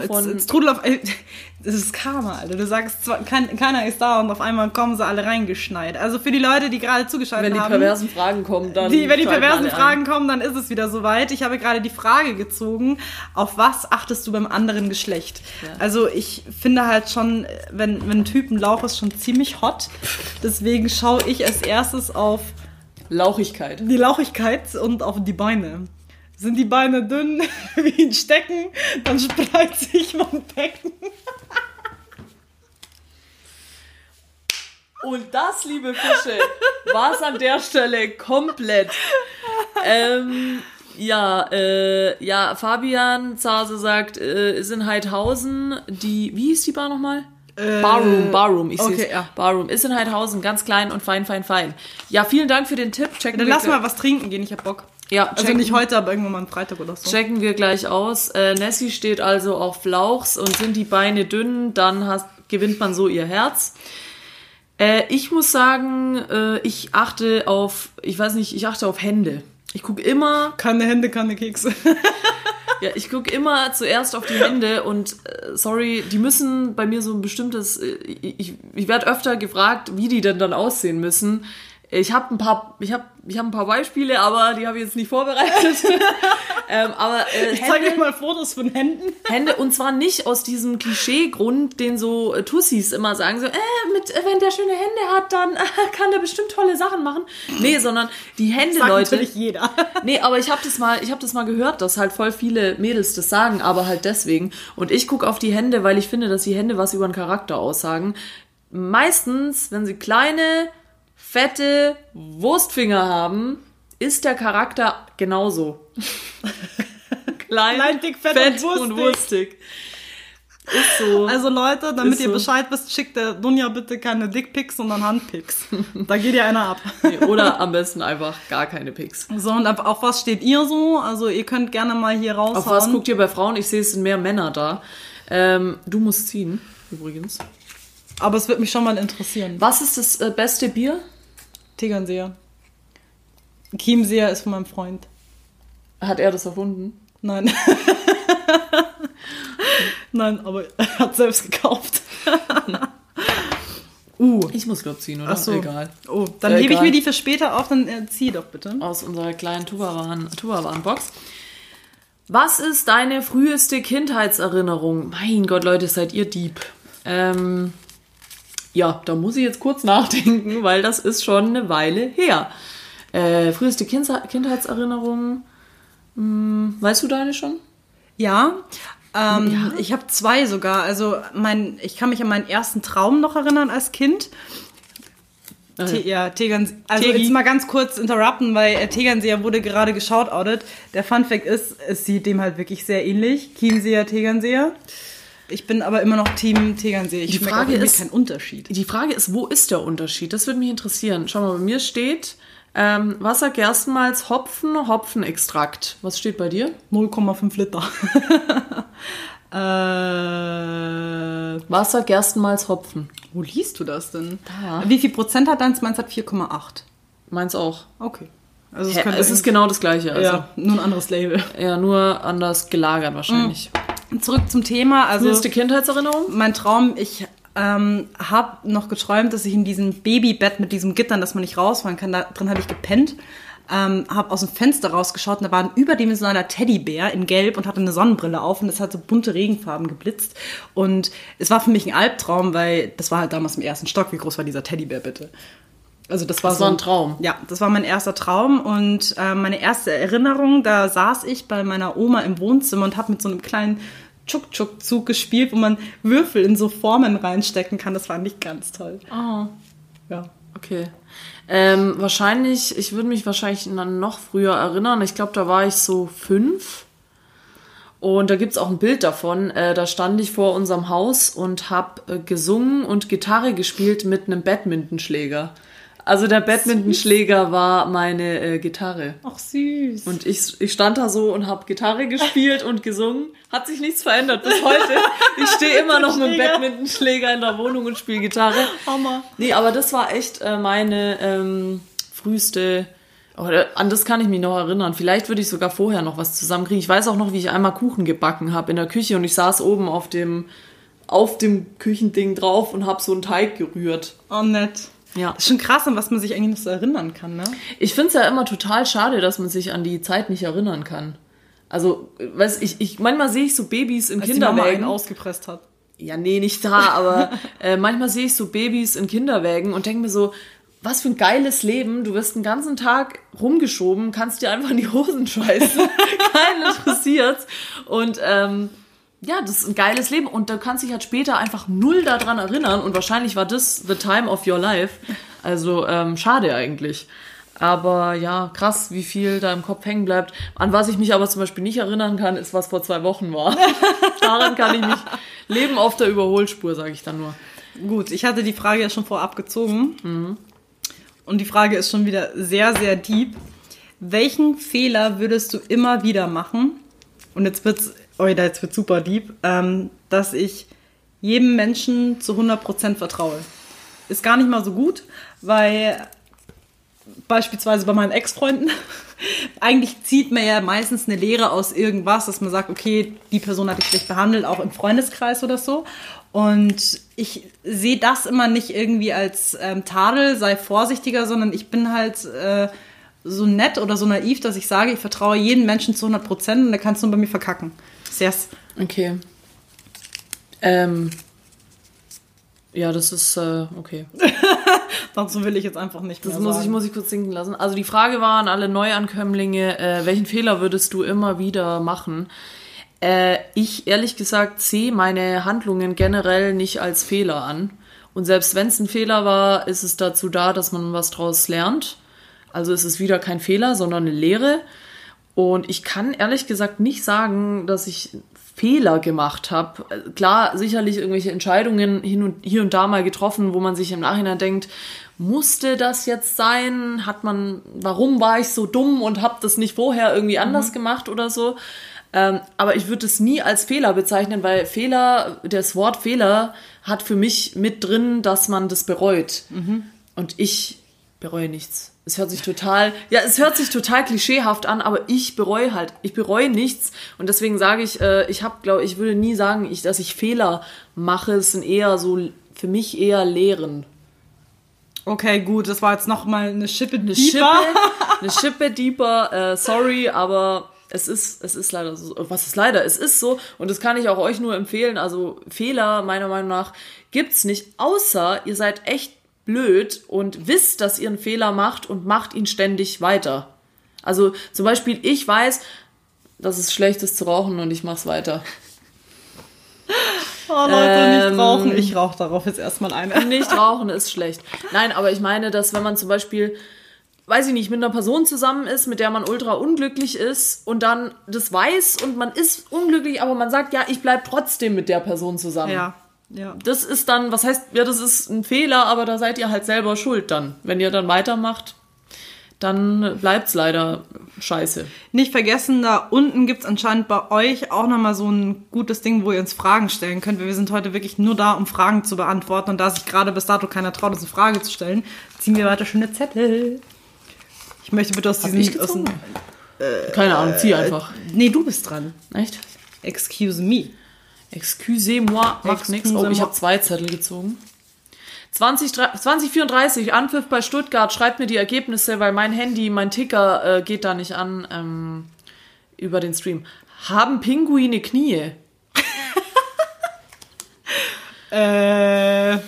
Jetzt, von... jetzt trudelt auf, das ist Karma, Alter. Du sagst, kein, keiner ist da und auf einmal kommen sie alle reingeschneit. Also für die Leute, die gerade zugeschaltet wenn die haben. perversen Fragen kommen, dann... Die, wenn die perversen. Fragen kommen, dann ist es wieder soweit. Ich habe gerade die Frage gezogen, auf was achtest du beim anderen Geschlecht? Ja. Also ich finde halt schon, wenn, wenn ein Typ ein Lauch ist, schon ziemlich hot. Deswegen schaue ich als erstes auf Lauchigkeit. die Lauchigkeit und auf die Beine. Sind die Beine dünn wie ein Stecken, dann spreizt sich mein Becken. Und das, liebe Fische, war es an der Stelle komplett. Ähm, ja, äh, ja, Fabian Zase sagt, äh, ist in Heidhausen die, wie hieß die Bar nochmal? Barroom, Barroom, ich okay, sehe ja. Barroom ist in Heidhausen, ganz klein und fein, fein, fein. Ja, vielen Dank für den Tipp. Checken Dann lass mal was trinken gehen, ich hab Bock. Ja, Also checken- nicht heute, aber irgendwann mal am Freitag oder so. Checken wir gleich aus. Äh, Nessie steht also auf Lauchs und sind die Beine dünn, dann hast, gewinnt man so ihr Herz. Äh, ich muss sagen, äh, ich achte auf, ich weiß nicht, ich achte auf Hände. Ich gucke immer, Keine Hände, keine Kekse. ja, ich gucke immer zuerst auf die Hände und äh, sorry, die müssen bei mir so ein bestimmtes, äh, ich, ich werde öfter gefragt, wie die denn dann aussehen müssen. Ich habe ein paar, ich habe, ich habe ein paar Beispiele, aber die habe ich jetzt nicht vorbereitet. ähm, aber äh, Ich zeige euch mal Fotos von Händen. Hände und zwar nicht aus diesem Klischeegrund, den so äh, Tussis immer sagen, so, äh, mit, äh, wenn der schöne Hände hat, dann äh, kann der bestimmt tolle Sachen machen. Nee, sondern die Hände, Sagt Leute. natürlich jeder. Nee, aber ich habe das mal, ich habe das mal gehört, dass halt voll viele Mädels das sagen, aber halt deswegen. Und ich gucke auf die Hände, weil ich finde, dass die Hände was über den Charakter aussagen. Meistens, wenn sie kleine, fette Wurstfinger haben, ist der Charakter genauso. Klein, Klein, dick, fett und und wurstig. wurstig. Ist so. Also Leute, damit Ist ihr so. Bescheid wisst, schickt der Dunja bitte keine Dickpics, sondern Handpics. da geht ja einer ab. Nee, Oder am besten einfach gar keine Pics. So, und auf, auf was steht ihr so? Also ihr könnt gerne mal hier raushauen. Auf was guckt ihr bei Frauen? Ich sehe, es sind mehr Männer da. Ähm, du musst ziehen, übrigens. Aber es würde mich schon mal interessieren. Was ist das äh, beste Bier? Tegernseher. Chiemseer ist von meinem Freund. Hat er das erfunden? Nein. Nein, aber er hat selbst gekauft. uh. Ich muss glaub ziehen, oder? Ach so. Egal. Oh, dann hebe ich mir die für später auf, dann äh, zieh doch bitte. Aus unserer kleinen Tupperwaren- Tupperwaren-Box. Was ist deine früheste Kindheitserinnerung? Mein Gott, Leute, seid ihr Dieb. Ähm, ja, da muss ich jetzt kurz nachdenken, weil das ist schon eine Weile her. Äh, früheste Kindhe- Kindheitserinnerung. Hm, weißt du deine schon? Ja. Ähm, Ich habe zwei sogar. Also mein, ich kann mich an meinen ersten Traum noch erinnern als Kind. Te ja, Tegernsee. Also Tegi. jetzt mal ganz kurz interrupten, weil äh, Tegernseer wurde gerade geschautoutet. Der Fun Fact ist, es sieht dem halt wirklich sehr ähnlich. Chiemseer, Tegernseer. Ich bin aber immer noch Team Tegernseer. Ich Die Frage ist- keinen Unterschied. Die Frage ist, wo ist der Unterschied? Das würde mich interessieren. Schau mal, bei mir steht ähm, Wasser, Gerstenmalz, Hopfen, Hopfenextrakt. Was steht bei dir? 0,5 Liter. äh, Wasser, Gerstenmalz, Hopfen. wo liest du das denn? Da. Wie viel Prozent hat deins? Meins hat 4,8. Meins auch. Okay. Also es, Hä, es ist genau das gleiche. Also. ja, nur ein anderes Label. Ja, nur anders gelagert wahrscheinlich. Zurück zum Thema. Also Früheste Kindheitserinnerung? mein Traum, ich ähm, habe noch geträumt, dass ich in diesem Babybett mit diesem Gittern, dass man nicht rausfahren kann, da drin habe ich gepennt. Ähm, habe aus dem Fenster rausgeschaut und da war ein überdimensionaler Teddybär in Gelb und hatte eine Sonnenbrille auf und es hat so bunte Regenfarben geblitzt. Und es war für mich ein Albtraum, weil das war halt damals im ersten Stock. Wie groß war dieser Teddybär bitte? Also das war Das so war ein Traum. Ja, das war mein erster Traum und äh, meine erste Erinnerung, da saß ich bei meiner Oma im Wohnzimmer und habe mit so einem kleinen Tschuk-Tschuk-Zug gespielt, wo man Würfel in so Formen reinstecken kann. Das fand ich ganz toll. Oh, Ja. okay. Ähm, wahrscheinlich, ich würde mich wahrscheinlich dann noch früher erinnern. Ich glaube, da war ich so fünf. Und da gibt's auch ein Bild davon. Äh, da stand ich vor unserem Haus und habe äh, gesungen und Gitarre gespielt mit einem Badmintonschläger. Also der Badmintonschläger war meine äh, Gitarre. Ach süß. Und ich, ich stand da so und habe Gitarre gespielt und gesungen. Hat sich nichts verändert bis heute. Ich stehe immer noch mit dem Badmintonschläger in der Wohnung und spiele Gitarre. Hammer. Nee, aber das war echt äh, meine ähm, früheste. Oder an das kann ich mich noch erinnern. Vielleicht würde ich sogar vorher noch was zusammenkriegen. Ich weiß auch noch, wie ich einmal Kuchen gebacken habe in der Küche und ich saß oben auf dem auf dem Küchending drauf und habe so einen Teig gerührt. Oh, nett. Ja. Das ist schon krass, an was man sich eigentlich noch so erinnern kann, ne? Ich finde es ja immer total schade, dass man sich an die Zeit nicht erinnern kann. Also, weiß ich, ich manchmal sehe ich so Babys in Als die Mama Kinderwägen. ausgepresst hat. Ja, nee, nicht da, aber äh, manchmal sehe ich so Babys in Kinderwägen und denke mir so, was für ein geiles Leben. Du wirst den ganzen Tag rumgeschoben, kannst dir einfach in die Hosen scheißen. Keinen interessiert's. Und ähm, ja, das ist ein geiles Leben und du kannst dich halt später einfach null daran erinnern und wahrscheinlich war das the time of your life. Also ähm, schade eigentlich. Aber ja, krass, wie viel da im Kopf hängen bleibt. An was ich mich aber zum Beispiel nicht erinnern kann, ist, was vor zwei Wochen war. Daran kann ich mich leben auf der Überholspur, sage ich dann nur. Gut, ich hatte die Frage ja schon vorab gezogen. Und die Frage ist schon wieder sehr, sehr deep. Welchen Fehler würdest du immer wieder machen? Und jetzt wird's, oh, jetzt wird's super deep, ähm, dass ich jedem Menschen zu 100% vertraue. Ist gar nicht mal so gut, weil beispielsweise bei meinen Ex-Freunden, eigentlich zieht man ja meistens eine Lehre aus irgendwas, dass man sagt, okay, die Person hat dich schlecht behandelt, auch im Freundeskreis oder so. Und ich sehe das immer nicht irgendwie als ähm, Tadel, sei vorsichtiger, sondern ich bin halt äh, so nett oder so naiv, dass ich sage, ich vertraue jedem Menschen zu 100 Prozent und der kann es nur bei mir verkacken. Yes. Okay. Ähm. Ja, das ist äh, okay. Dazu will ich jetzt einfach nicht mehr Das muss ich, sagen. muss ich kurz sinken lassen. Also die Frage war an alle Neuankömmlinge, äh, welchen Fehler würdest du immer wieder machen? Äh, ich ehrlich gesagt sehe meine Handlungen generell nicht als Fehler an. Und selbst wenn es ein Fehler war, ist es dazu da, dass man was draus lernt. Also es ist wieder kein Fehler, sondern eine Lehre. Und ich kann ehrlich gesagt nicht sagen, dass ich Fehler gemacht habe. Klar, sicherlich irgendwelche Entscheidungen hin und, hier und da mal getroffen, wo man sich im Nachhinein denkt, musste das jetzt sein? Hat man, warum war ich so dumm und habe das nicht vorher irgendwie anders gemacht oder so? Ähm, aber ich würde es nie als Fehler bezeichnen, weil Fehler, das Wort Fehler hat für mich mit drin, dass man das bereut. Und ich bereue nichts. Es hört sich total, ja, es hört sich total klischeehaft an, aber ich bereue halt, ich bereue nichts und deswegen sage ich, äh, ich habe, glaube ich, würde nie sagen, ich, dass ich Fehler mache. Es sind eher so für mich eher Lehren. Okay, gut, das war jetzt noch mal eine Schippe Eine deeper. Schippe, eine Schippe deeper, äh, sorry, aber es ist, es ist leider so. Was ist leider? Es ist so und das kann ich auch euch nur empfehlen. Also Fehler meiner Meinung nach gibt's nicht, außer ihr seid echt blöd und wisst, dass ihr einen Fehler macht und macht ihn ständig weiter. Also zum Beispiel, ich weiß, dass es schlecht ist zu rauchen und ich mach's weiter. Oh, Leute, nicht Ähm, rauchen. Ich rauche darauf jetzt erstmal eine. Nicht rauchen ist schlecht. Nein, aber ich meine, dass wenn man zum Beispiel, weiß ich nicht, mit einer Person zusammen ist, mit der man ultra unglücklich ist und dann das weiß und man ist unglücklich, aber man sagt, ja, ich bleib trotzdem mit der Person zusammen. Ja, ja. Das ist dann, was heißt, ja, das ist ein Fehler, aber da seid ihr halt selber schuld dann. Wenn ihr dann weitermacht, dann bleibt's leider scheiße. Nicht vergessen, da unten gibt's anscheinend bei euch auch nochmal so ein gutes Ding, wo ihr uns Fragen stellen könnt. weil Wir sind heute wirklich nur da, um Fragen zu beantworten. Und da sich gerade bis dato keiner traut, uns eine Frage zu stellen, ziehen wir weiter schöne Zettel. Ich möchte bitte aus Hab diesem... aus dem, gezogen? Keine Ahnung, zieh einfach. nee, du bist dran. Echt? Excuse me. Excusez-moi, macht nichts. Oh, ich habe zwei Zettel gezogen. 20, 2034, Anpfiff bei Stuttgart, schreibt mir die Ergebnisse, weil mein Handy, mein Ticker äh, geht da nicht an ähm, über den Stream. Haben Pinguine Knie? Äh,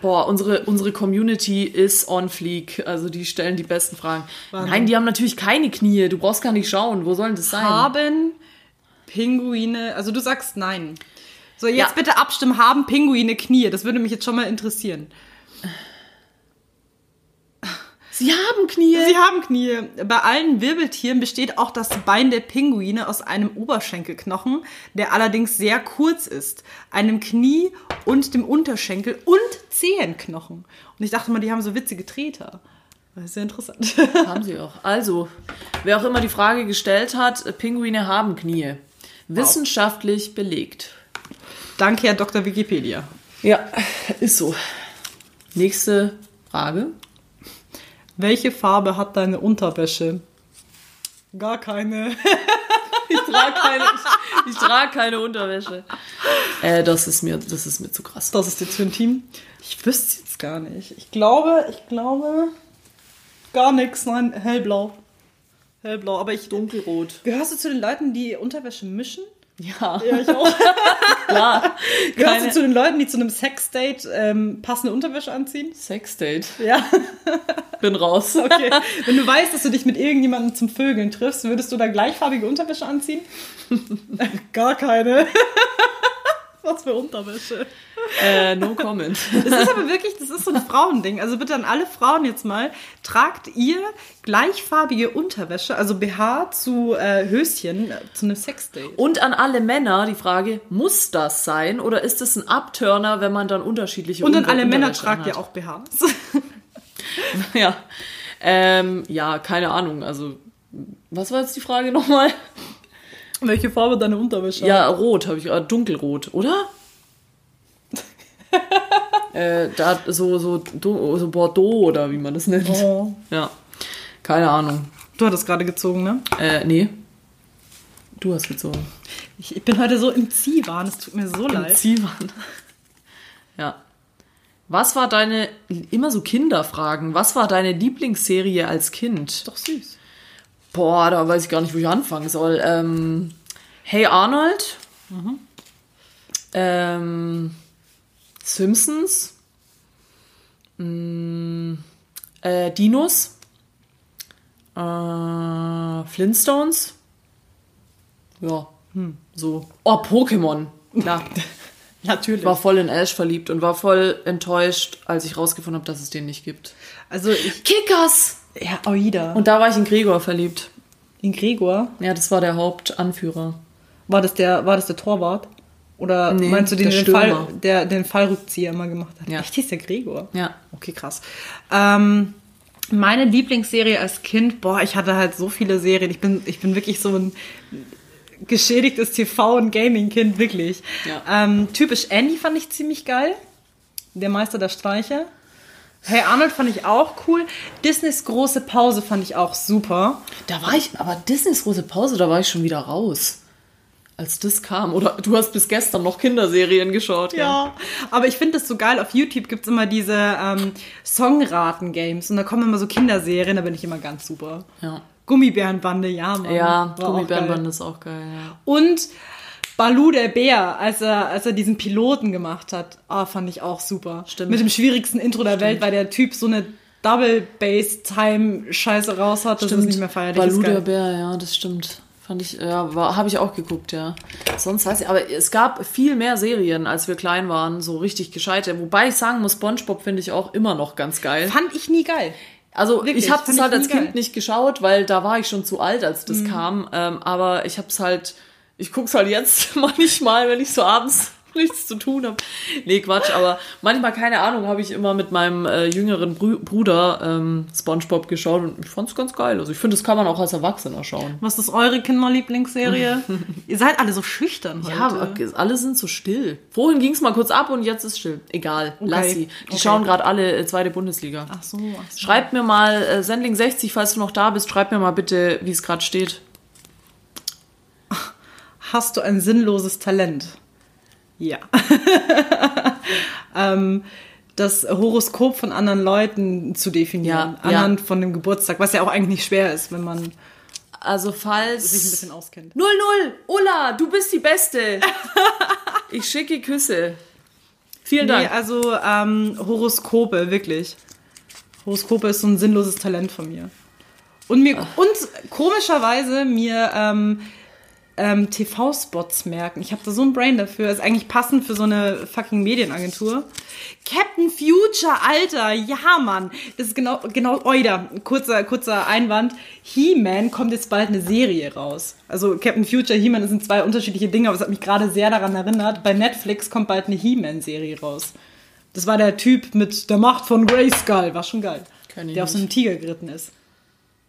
Boah, unsere, unsere Community ist on fleek. Also die stellen die besten Fragen. Wahnsinn. Nein, die haben natürlich keine Knie. Du brauchst gar nicht schauen. Wo sollen das sein? haben Pinguine... Also du sagst nein. So, jetzt Ja. bitte abstimmen. Haben Pinguine Knie? Das würde mich jetzt schon mal interessieren. Sie haben Knie. Sie haben Knie. Bei allen Wirbeltieren besteht auch das Bein der Pinguine aus einem Oberschenkelknochen, der allerdings sehr kurz ist, einem Knie und dem Unterschenkel und Zehenknochen. Und ich dachte mal, die haben so witzige Treter. Das ist sehr interessant. Haben sie auch. Also, wer auch immer die Frage gestellt hat, Pinguine haben Knie. Wissenschaftlich belegt. Danke, Herr Dr. Wikipedia. Ja, ist so. Nächste Frage. Welche Farbe hat deine Unterwäsche? Gar keine. Ich trage keine, ich, ich trage keine Unterwäsche. Äh, das ist mir, das ist mir zu krass. Das ist jetzt für ein Team. Ich wüsste jetzt gar nicht. Ich glaube, ich glaube gar nichts. Nein, hellblau. Hellblau, aber ich Dunkelrot. Gehörst du zu den Leuten, die Unterwäsche mischen? Ja, Ja, ich auch. klar. Gehörst Keine du zu den Leuten, die zu einem Sexdate ähm, passende Unterwäsche anziehen? Sexdate. Ja. Bin raus. Okay. Wenn du weißt, dass du dich mit irgendjemandem zum Vögeln triffst, würdest du da gleichfarbige Unterwäsche anziehen? Gar keine. Was für Unterwäsche. Äh, no comment. Das ist aber wirklich, das ist so ein Frauending. Also bitte an alle Frauen jetzt mal, tragt ihr gleichfarbige Unterwäsche, also BH zu äh, Höschen, äh, zu einem Sexdate. Und an alle Männer die Frage, muss das sein oder ist es ein Upturner, wenn man dann unterschiedliche Und an alle Männer tragt ihr auch BHs. Ja. Ähm, ja, keine Ahnung. Also, was war jetzt die Frage nochmal? Welche Farbe deine Unterwäsche Ja, rot habe ich, äh, dunkelrot, oder? äh, da so, so, so Bordeaux oder wie man das nennt. Oh. Ja. Keine Ahnung. Du hattest gerade gezogen, ne? Äh, nee. Du hast gezogen. Ich, ich bin heute so im Ziehwahn, es tut mir so leid. Ziehmann. Ja. Was war deine, immer so Kinderfragen, was war deine Lieblingsserie als Kind? Doch süß. Boah, da weiß ich gar nicht, wo ich anfangen soll. Ähm, hey Arnold. Ähm, Simpsons. Mm, äh, Dinos. Äh, Flintstones. Ja, so. Oh, Pokémon. Klar. Natürlich. war voll in Ash verliebt und war voll enttäuscht, als ich rausgefunden habe, dass es den nicht gibt. Also ich. Kickers! Ja, Aida. Und da war ich in Gregor verliebt. in Gregor, Ja, das war der Hauptanführer. war das der, war das der Torwart? Oder Nee, meinst du den, den, Fall, der den Fallrückzieher immer gemacht hat? Ja. Echt hieß der Gregor? Ja. Okay, krass. Ähm, meine Lieblingsserie als Kind, boah, ich hatte halt so viele Serien. Ich bin, ich bin wirklich so ein geschädigtes TV- und Gaming-Kind, wirklich. Ja. Ähm, typisch Andy fand ich ziemlich geil. Der Meister der Streiche. Hey Arnold fand ich auch cool. Disneys große Pause fand ich auch super. Da war ich, aber Disneys große Pause, da war ich schon wieder raus. Als das kam. Oder du hast bis gestern noch Kinderserien geschaut. Ja, aber ich finde das so geil. Auf YouTube gibt es immer diese ähm, Songraten-Games und da kommen immer so Kinderserien, da bin ich immer ganz super. Ja, Gummibärenbande, ja, Mann. ja War auch Gummibärenband geil. ist auch geil. Ja. Und Balu der Bär, als er, als er diesen Piloten gemacht hat, ah, fand ich auch super. Stimmt. Mit dem schwierigsten Intro der Welt, weil der Typ so eine Double-Bass-Time-Scheiße raus hat, das ist nicht mehr feierlich. Balu der Bär, ja, das stimmt. Fand ich, ja, habe ich auch geguckt, ja. Sonst weiß ich, aber es gab viel mehr Serien, als wir klein waren, so richtig gescheite. Wobei ich sagen muss, Spongebob finde ich auch immer noch ganz geil. Fand ich nie geil. Also Wirklich, ich habe das halt als Kind geil. Mhm. nicht geschaut, weil da war ich schon zu alt, als das kam. Ähm, aber ich habe es halt, ich guck's halt jetzt manchmal, wenn ich so abends nichts zu tun habe. Nee, Quatsch, aber manchmal, keine Ahnung, habe ich immer mit meinem äh, jüngeren Brü Bruder ähm, Spongebob geschaut und ich fand es ganz geil. Also ich finde, das kann man auch als Erwachsener schauen. Was ist eure Kinderlieblingsserie? Ihr seid alle so schüchtern heute. Ja, alle sind so still. Vorhin ging es mal kurz ab und jetzt ist still. Egal, lass sie. Die Okay. schauen gerade alle äh, zweite Bundesliga. Ach so, ach so. Schreib mir mal, äh, Sendling 60, falls du noch da bist, schreib mir mal bitte, wie es gerade steht. Hast du ein sinnloses Talent? Ja. ähm, das Horoskop von anderen Leuten zu definieren, Ja, ja. anhand von dem Geburtstag, was ja auch eigentlich nicht schwer ist, wenn man Also falls... sich ein bisschen auskennt. 0-0, Ulla, du bist die Beste. ich schicke Küsse. Vielen Nee, Dank. also ähm, Horoskope, wirklich. Horoskope ist so ein sinnloses Talent von mir. Und mir und komischerweise mir ähm, ähm, TV-Spots merken. Ich habe da so ein Brain dafür. Ist eigentlich passend für so eine fucking Medienagentur. Captain Future, Alter, ja, Mann. Das ist genau, genau, oida, kurzer, kurzer Einwand. He-Man kommt jetzt bald eine Serie raus. Also Captain Future, He-Man, das sind zwei unterschiedliche Dinge, aber es hat mich gerade sehr daran erinnert. Bei Netflix kommt bald eine He-Man-Serie raus. Das war der Typ mit der Macht von Grayskull, war schon geil. Der auf so nicht. einem Tiger geritten ist.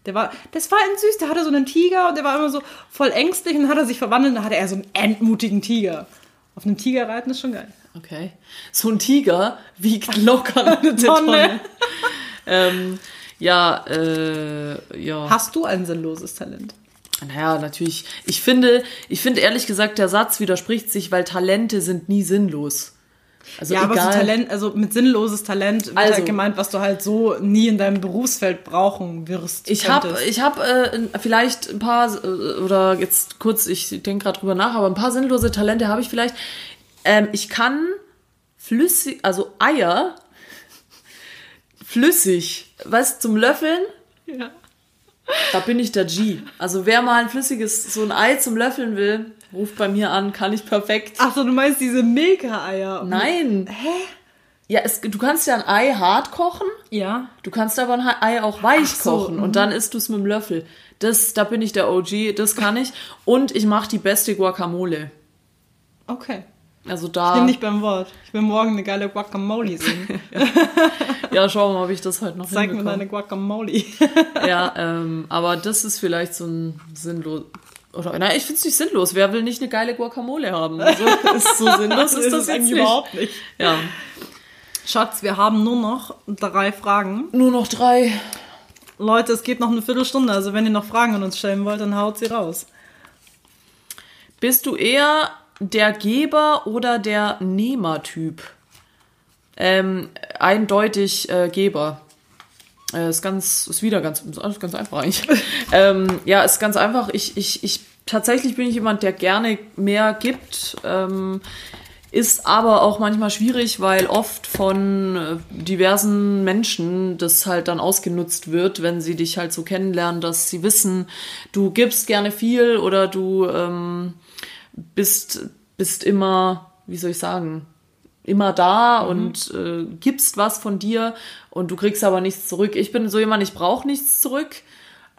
Der war, das war ein süß, der hatte so einen Tiger und der war immer so voll ängstlich und dann hat er sich verwandelt und dann hatte er so einen entmutigen Tiger. Auf einem Tiger reiten ist schon geil. Okay. So ein Tiger wiegt locker eine Tonne. Ähm, ja, äh, ja. Hast du ein sinnloses Talent? Naja, natürlich. Ich finde, ich finde ehrlich gesagt, der Satz widerspricht sich, weil Talente sind nie sinnlos. Also Ja, aber egal. so Talent, also mit sinnloses Talent wird Also- halt gemeint, was du halt so nie in deinem Berufsfeld brauchen wirst. Ich habe ich hab, äh, vielleicht ein paar, äh, oder jetzt kurz, ich denke gerade drüber nach, aber ein paar sinnlose Talente habe ich vielleicht. Ähm, ich kann flüssig, also Eier flüssig, was zum Löffeln, Ja. da bin ich der G. Also wer mal ein flüssiges, so ein Ei zum Löffeln will, ruft bei mir an, kann ich perfekt. Ach so, du meinst diese Milka-Eier? Nein. Hä? Ja, es, du kannst ja ein Ei hart kochen. Ja. Du kannst aber ein Ei auch weich so, kochen mhm. und dann isst du es mit dem Löffel. Das, da bin ich der OG, das kann ich. Und ich mache die beste Guacamole. Okay. Also Ich da, nehme dich beim Wort. Ich will morgen eine geile Guacamole sehen. ja, schauen wir mal, ob ich das heute noch Zeig mir deine Guacamole. Ja, ähm, aber das ist vielleicht so ein sinnlos. Oder, nein, ich finde es nicht sinnlos. Wer will nicht eine geile Guacamole haben? Also, ist so sinnlos ist das jetzt nicht. überhaupt nicht. Ja. Schatz, wir haben nur noch drei Fragen. Nur noch drei. Leute, es geht noch eine Viertelstunde, also wenn ihr noch Fragen an uns stellen wollt, dann haut sie raus. Bist du eher der Geber oder der Nehmertyp? Ähm, eindeutig äh, Geber. Äh, ist ganz, ist wieder ganz, ist alles ganz einfach eigentlich. ähm, ja, ist ganz einfach. Ich, ich, ich, tatsächlich bin ich jemand, der gerne mehr gibt. Ähm, ist aber auch manchmal schwierig, weil oft von äh, diversen Menschen das halt dann ausgenutzt wird, wenn sie dich halt so kennenlernen, dass sie wissen, du gibst gerne viel oder du ähm, bist, bist immer, wie soll ich sagen, immer da und äh, gibst was von dir und du kriegst aber nichts zurück. Ich bin so jemand, ich brauche nichts zurück.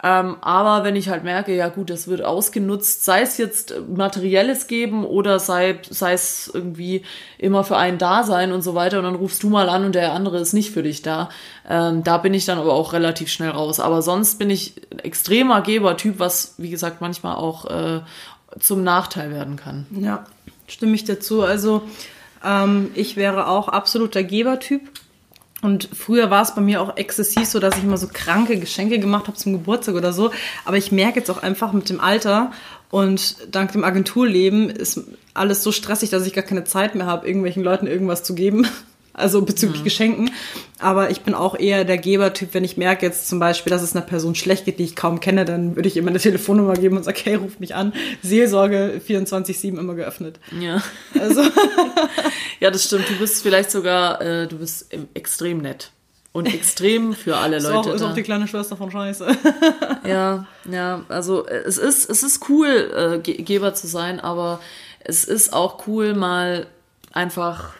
Ähm, aber wenn ich halt merke, ja gut, das wird ausgenutzt, sei es jetzt materielles geben oder sei, sei es irgendwie immer für einen da sein und so weiter und dann rufst du mal an und der andere ist nicht für dich da. Ähm, da bin ich dann aber auch relativ schnell raus. Aber sonst bin ich ein extremer Gebertyp, was wie gesagt manchmal auch äh, zum Nachteil werden kann. Ja, stimme ich dazu. Also ähm, ich wäre auch absoluter Gebertyp. Und früher war es bei mir auch exzessiv so, dass ich immer so kranke Geschenke gemacht habe zum Geburtstag oder so. Aber ich merke jetzt auch einfach mit dem Alter und dank dem Agenturleben ist alles so stressig, dass ich gar keine Zeit mehr habe, irgendwelchen Leuten irgendwas zu geben. Also bezüglich Geschenken. Aber ich bin auch eher der Gebertyp, wenn ich merke jetzt zum Beispiel, dass es einer Person schlecht geht, die ich kaum kenne, dann würde ich immer eine Telefonnummer geben und sage, hey, ruf mich an. Seelsorge 24-7 immer geöffnet. Ja. Also Ja, das stimmt. Du bist vielleicht sogar, äh, du bist extrem nett. Und extrem für alle ist, Leute. auch, ist auch die kleine Schwester von Scheiße. Ja, ja, also es ist, es ist cool, äh, Ge- Geber zu sein, aber es ist auch cool, mal einfach.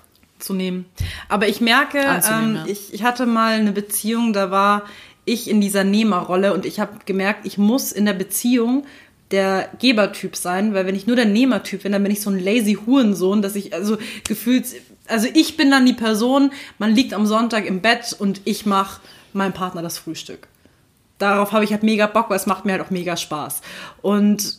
Zu nehmen. Aber ich merke, ähm, ja. ich, ich hatte mal eine Beziehung, da war ich in dieser Nehmerrolle und ich habe gemerkt, ich muss in der Beziehung der Gebertyp sein, weil wenn ich nur der Nehmertyp bin, dann bin ich so ein lazy Hurensohn, dass ich also gefühlt, also ich bin dann die Person, man liegt am Sonntag im Bett und ich mache meinem Partner das Frühstück. Darauf habe ich halt mega Bock, weil es macht mir halt auch mega Spaß. Und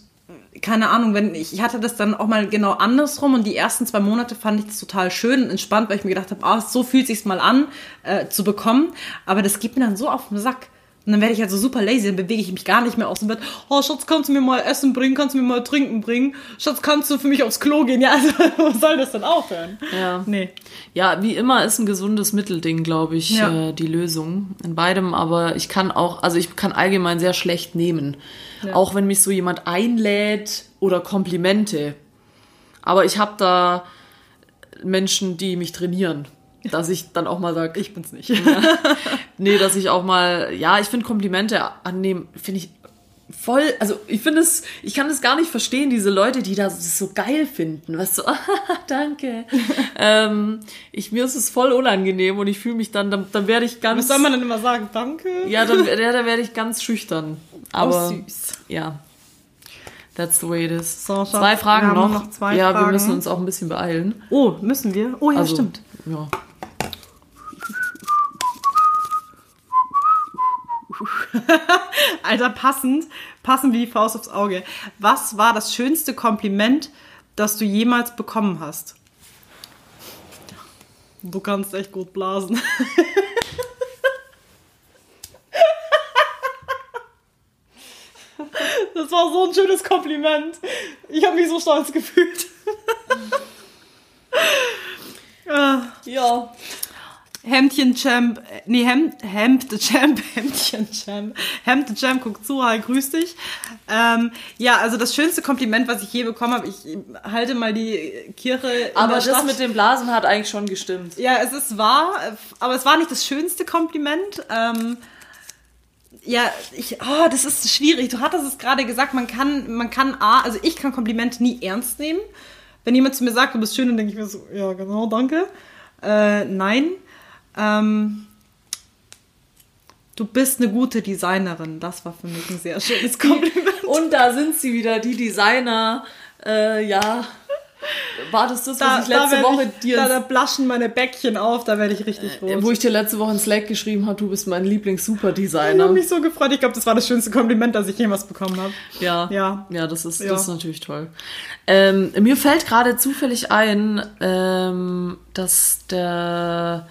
keine Ahnung, wenn ich, ich hatte das dann auch mal genau andersrum und die ersten zwei Monate fand ich das total schön und entspannt, weil ich mir gedacht habe, ah, so fühlt sich's mal an äh, zu bekommen, aber das geht mir dann so auf den Sack. Und dann werde ich halt so super lazy, dann bewege ich mich gar nicht mehr aus dem Bett. Oh, Schatz, kannst du mir mal Essen bringen? Kannst du mir mal Trinken bringen? Schatz, kannst du für mich aufs Klo gehen? Ja, also, wo soll das denn aufhören? Ja. Nee. Ja, wie immer ist ein gesundes Mittelding, glaube ich, Ja. äh, die Lösung. In beidem, aber ich kann auch, also ich kann allgemein sehr schlecht nehmen. Auch wenn mich so jemand einlädt oder Komplimente. Aber ich habe da Menschen, die mich trainieren. Dass ich dann auch mal sage, Ich bin's nicht. nee, dass ich auch mal, ja, ich finde Komplimente annehmen, finde ich voll, also ich finde es, ich kann es gar nicht verstehen, diese Leute, die das so geil finden, was so, danke. ähm, ich, mir ist es voll unangenehm und ich fühle mich dann, dann, dann werde ich ganz, Was soll man denn immer sagen? Danke? ja, dann, ja, dann werde ich ganz schüchtern. Aber, oh, süß. ja. That's the way it is. So, zwei Fragen wir noch. noch zwei ja, wir Fragen. müssen uns auch ein bisschen beeilen. Oh, müssen wir? Oh ja, Also, stimmt. Ja. Alter, passend, passend wie die Faust aufs Auge. Was war das schönste Kompliment, das du jemals bekommen hast? Du kannst echt gut blasen. Das war so ein schönes Kompliment. Ich habe mich so stolz gefühlt. Ah. Ja. Hemdchen Champ, äh, nee, Hemd, Hemd the Champ, Hemdchen Champ, Hemd the Champ, guck zu, hi, grüß dich. Ähm, ja, also das schönste Kompliment, was ich je bekommen habe, ich halte mal die Kirche in Aber der das Stadt. mit dem Blasen hat eigentlich schon gestimmt. Ja, es ist wahr, aber es war nicht das schönste Kompliment. Ähm, ja, ich, oh, das ist schwierig. Du hattest es gerade gesagt, man kann, man kann A, also ich kann Komplimente nie ernst nehmen. Wenn jemand zu mir sagt, du bist schön, dann denke ich mir so, ja, genau, danke. Äh, nein. Ähm, du bist eine gute Designerin. Das war für mich ein sehr schönes Kompliment. Und da sind sie wieder, die Designer. Äh, ja. War das das, was ich letzte Woche ich, dir da, da blaschen meine Bäckchen auf, da werde ich richtig rot. wo ich dir letzte Woche in Slack geschrieben habe, du bist mein Ich Lieblings-Superdesigner. habe mich so gefreut. Ich glaube, das war das schönste Kompliment, das ich jemals bekommen habe. Ja. Ja. Ja, das ist, Ja. das ist natürlich toll. Ähm, mir fällt gerade zufällig ein, ähm, dass der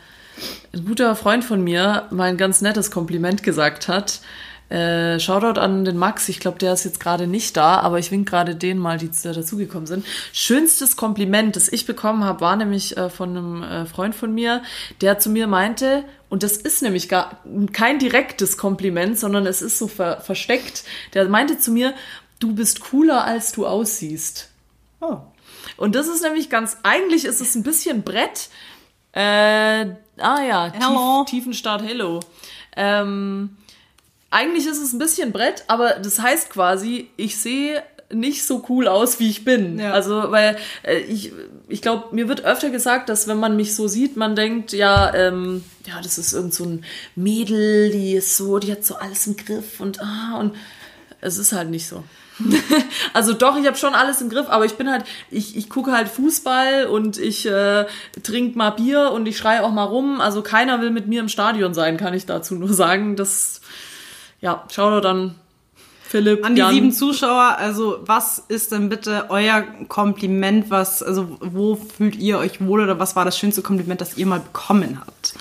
ein guter Freund von mir mal ein ganz nettes Kompliment gesagt hat. Äh, Shoutout an den Max, ich glaube, der ist jetzt gerade nicht da, aber ich wink gerade denen mal, die da dazugekommen sind. Schönstes Kompliment, das ich bekommen habe, war nämlich äh, von einem äh, Freund von mir, der zu mir meinte, und das ist nämlich gar kein direktes Kompliment, sondern es ist so ver versteckt. Der meinte zu mir, du bist cooler, als du aussiehst. Oh. Und das ist nämlich ganz, eigentlich ist es ein bisschen Brett. Äh, ah ja, Hello. Tief, Tiefenstart, hello. Ähm, eigentlich ist es ein bisschen Brett, aber das heißt quasi, ich sehe nicht so cool aus, wie ich bin. Ja. Also, weil äh, ich, ich glaube, mir wird öfter gesagt, dass wenn man mich so sieht, man denkt, ja, ähm, ja, das ist irgend so ein Mädel, die ist so, die hat so alles im Griff und ah, und es ist halt nicht so. also doch, ich habe schon alles im Griff, aber ich bin halt, ich, ich gucke halt Fußball und ich äh, trinke mal Bier und ich schreie auch mal rum. Also keiner will mit mir im Stadion sein, kann ich dazu nur sagen. Das, ja, schau doch dann Philipp, An die Jan. sieben Zuschauer, also was ist denn bitte euer Kompliment, was, also wo fühlt ihr euch wohl oder was war das schönste Kompliment, das ihr mal bekommen habt?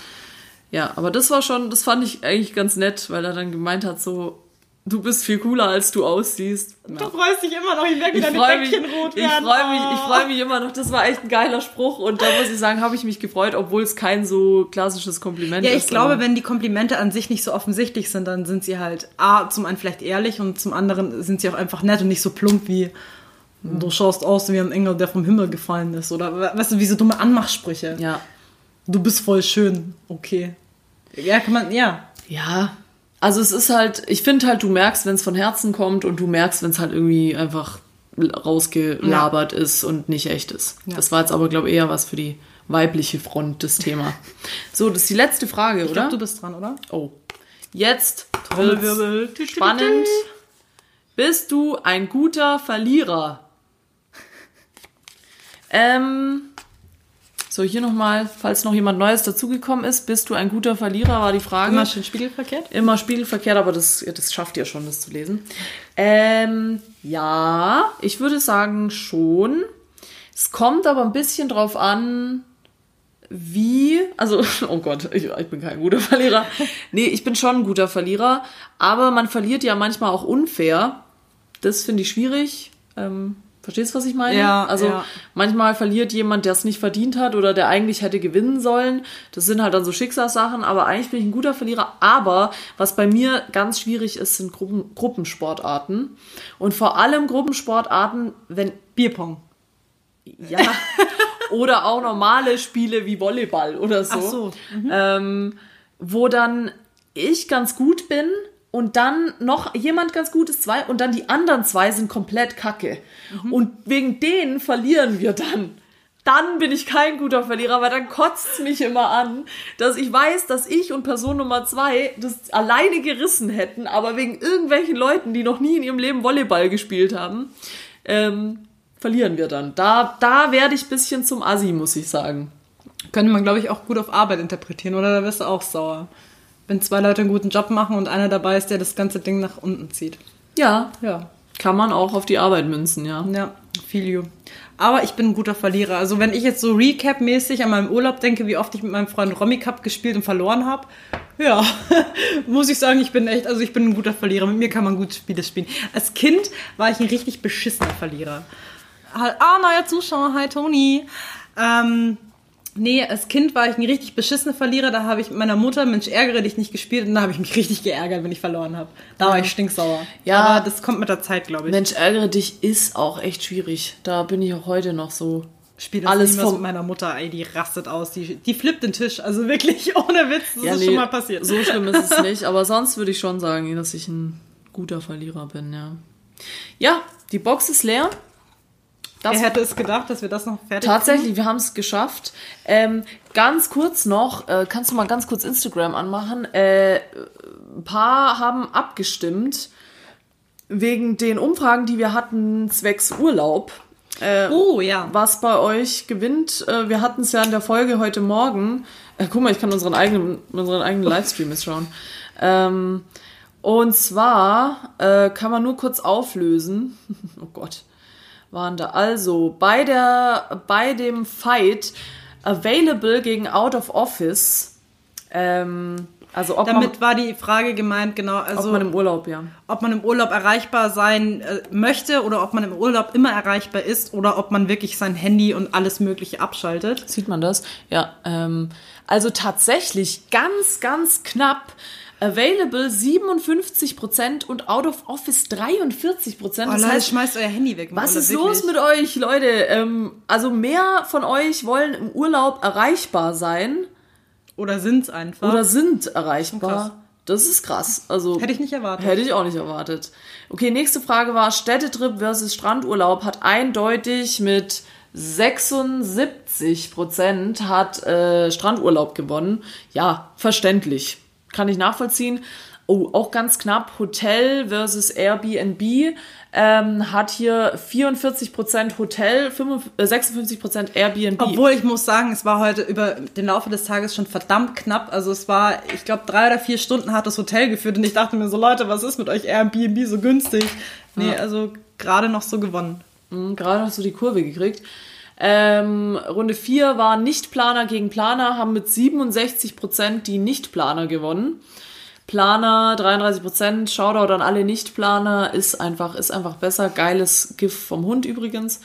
Ja, aber das war schon, das fand ich eigentlich ganz nett, weil er dann gemeint hat, so, du bist viel cooler, als du aussiehst. Ja. Du freust dich immer noch, ich merke, Ich deine Bäckchen rot ich werden. freue mich, ich Oh. freue mich immer noch. Das war echt ein geiler Spruch und da muss ich sagen, habe ich mich gefreut, obwohl es kein so klassisches Kompliment Ja, ist. ich glaube, wenn die Komplimente an sich nicht so offensichtlich sind, dann sind sie halt A, zum einen vielleicht ehrlich und zum anderen sind sie auch einfach nett und nicht so plump wie du schaust aus wie ein Engel, der vom Himmel gefallen ist. Oder weißt du, wie so dumme Anmachsprüche. ja, Du bist voll schön. Okay. Ja, kann man, ja. ja. Also es ist halt, ich finde halt, du merkst, wenn es von Herzen kommt und du merkst, wenn es halt irgendwie einfach rausgelabert ist und nicht echt ist. Das war jetzt aber, glaube ich, eher was für die weibliche Front, das Thema. so, das ist die letzte Frage, Ich oder? glaube, du bist dran, oder? Oh. Jetzt Trommelwirbel. spannend. Bist du ein guter Verlierer? Ähm, so, hier nochmal, falls noch jemand Neues dazugekommen ist, bist du ein guter Verlierer, war die Frage. Immer schön spiegelverkehrt. Immer spiegelverkehrt, aber das, das schafft ihr schon, das zu lesen. Ähm, ja, ich würde sagen schon. Es kommt aber ein bisschen drauf an, wie, also, oh Gott, ich, ich bin kein guter Verlierer. Nee, ich bin schon ein guter Verlierer, aber man verliert ja manchmal auch unfair. Das finde ich schwierig. Ähm, verstehst du, was ich meine? Ja, Also ja. manchmal verliert jemand, der es nicht verdient hat oder der eigentlich hätte gewinnen sollen. Das sind halt dann so Schicksalssachen, aber eigentlich bin ich ein guter Verlierer. Aber was bei mir ganz schwierig ist, sind Gruppen, Gruppensportarten. Und vor allem Gruppensportarten, wenn Bierpong. ja. oder auch normale Spiele wie Volleyball oder so. Ach so. Ähm, wo dann ich ganz gut bin und dann noch jemand ganz gut ist, zwei, und dann die anderen zwei sind komplett kacke. Und wegen denen verlieren wir dann. Dann bin ich kein guter Verlierer, weil dann kotzt es mich immer an, dass ich weiß, dass ich und Person Nummer zwei das alleine gerissen hätten, aber wegen irgendwelchen Leuten, die noch nie in ihrem Leben Volleyball gespielt haben, ähm, verlieren wir dann. Da, da werde ich ein bisschen zum Assi, muss ich sagen. Könnte man, glaube ich, auch gut auf Arbeit interpretieren, oder? Da wirst du auch sauer. Wenn zwei Leute einen guten Job machen und einer dabei ist, der das ganze Ding nach unten zieht. Ja, Ja. kann man auch auf die Arbeit münzen, ja. Ja, feel you. Aber ich bin ein guter Verlierer. Also wenn ich jetzt so Recap-mäßig an meinem Urlaub denke, wie oft ich mit meinem Freund Romy Cup gespielt und verloren habe, ja, muss ich sagen, ich bin echt, also ich bin ein guter Verlierer. Mit mir kann man gut Spiele spielen. Als Kind war ich ein richtig beschissener Verlierer. Ah, neuer Zuschauer, hi Toni. Ähm, nee, als Kind war ich ein richtig beschissener Verlierer. Da habe ich mit meiner Mutter, Mensch, ärgere dich nicht gespielt und da habe ich mich richtig geärgert, wenn ich verloren habe. Da war ich stinksauer. Ja. Aber das kommt mit der Zeit, glaube ich. Mensch, ärgere dich ist auch echt schwierig. Da bin ich auch heute noch so. spiele das Alles mit meiner Mutter, ey, die rastet aus, die, die flippt den Tisch, also wirklich ohne Witz, das ist nee, schon mal passiert. So schlimm ist es nicht, aber sonst würde ich schon sagen, dass ich ein guter Verlierer bin, ja. Ja, die Box ist leer. Das Wer hätte es gedacht, dass wir das noch fertig Tatsächlich, wir haben es geschafft. Ähm, ganz kurz noch, äh, kannst du mal ganz kurz Instagram anmachen? Äh, ein paar haben abgestimmt wegen den Umfragen, die wir hatten, zwecks Urlaub. Äh, kriegen? Oh, ja. was bei euch gewinnt. Äh, wir hatten es ja in der Folge heute Morgen. Äh, guck mal, ich kann unseren eigenen, unseren eigenen Livestream jetzt schauen. Ähm, und zwar äh, kann man nur kurz auflösen. oh Gott, waren da also bei der bei dem Fight available gegen Out of Office. Ähm, also ob Damit war die Frage gemeint, genau, man, also ob man im Urlaub ja. ob man im Urlaub erreichbar sein äh, möchte oder ob man im Urlaub immer erreichbar ist oder ob man wirklich sein Handy und alles Mögliche abschaltet. Sieht man das? Ja. Ähm, also tatsächlich ganz, ganz knapp. Available 57% und Out of Office 43%. Oh, Das heißt, schmeißt euer Handy weg. was ist wirklich. los mit euch, Leute? Ähm, also mehr von euch wollen im Urlaub erreichbar sein Oder sind's einfach? oder sind erreichbar. Das ist krass. Also Hätte ich nicht erwartet. Hätte ich auch nicht erwartet. Okay, nächste Frage war Städtetrip versus Strandurlaub hat eindeutig mit 76 Prozent hat äh, Strandurlaub gewonnen. Ja, verständlich. Kann ich nachvollziehen. Oh, auch ganz knapp. Hotel versus Airbnb ähm, hat hier 44 Prozent Hotel, 55, äh, 56 Prozent Airbnb. Obwohl ich muss sagen, es war heute über den Laufe des Tages schon verdammt knapp. Also es war, ich glaube, drei oder vier Stunden hat das Hotel geführt und ich dachte mir so, Leute, was ist mit euch Airbnb so günstig? Nee, also gerade noch so gewonnen. Mhm, Gerade hast du die Kurve gekriegt. Ähm, Runde 4 war Nicht-Planer gegen Planer, haben mit 67% die Nicht-Planer gewonnen. Planer 33%, Shoutout an alle Nicht-Planer, ist einfach, ist einfach besser. Geiles GIF vom Hund übrigens.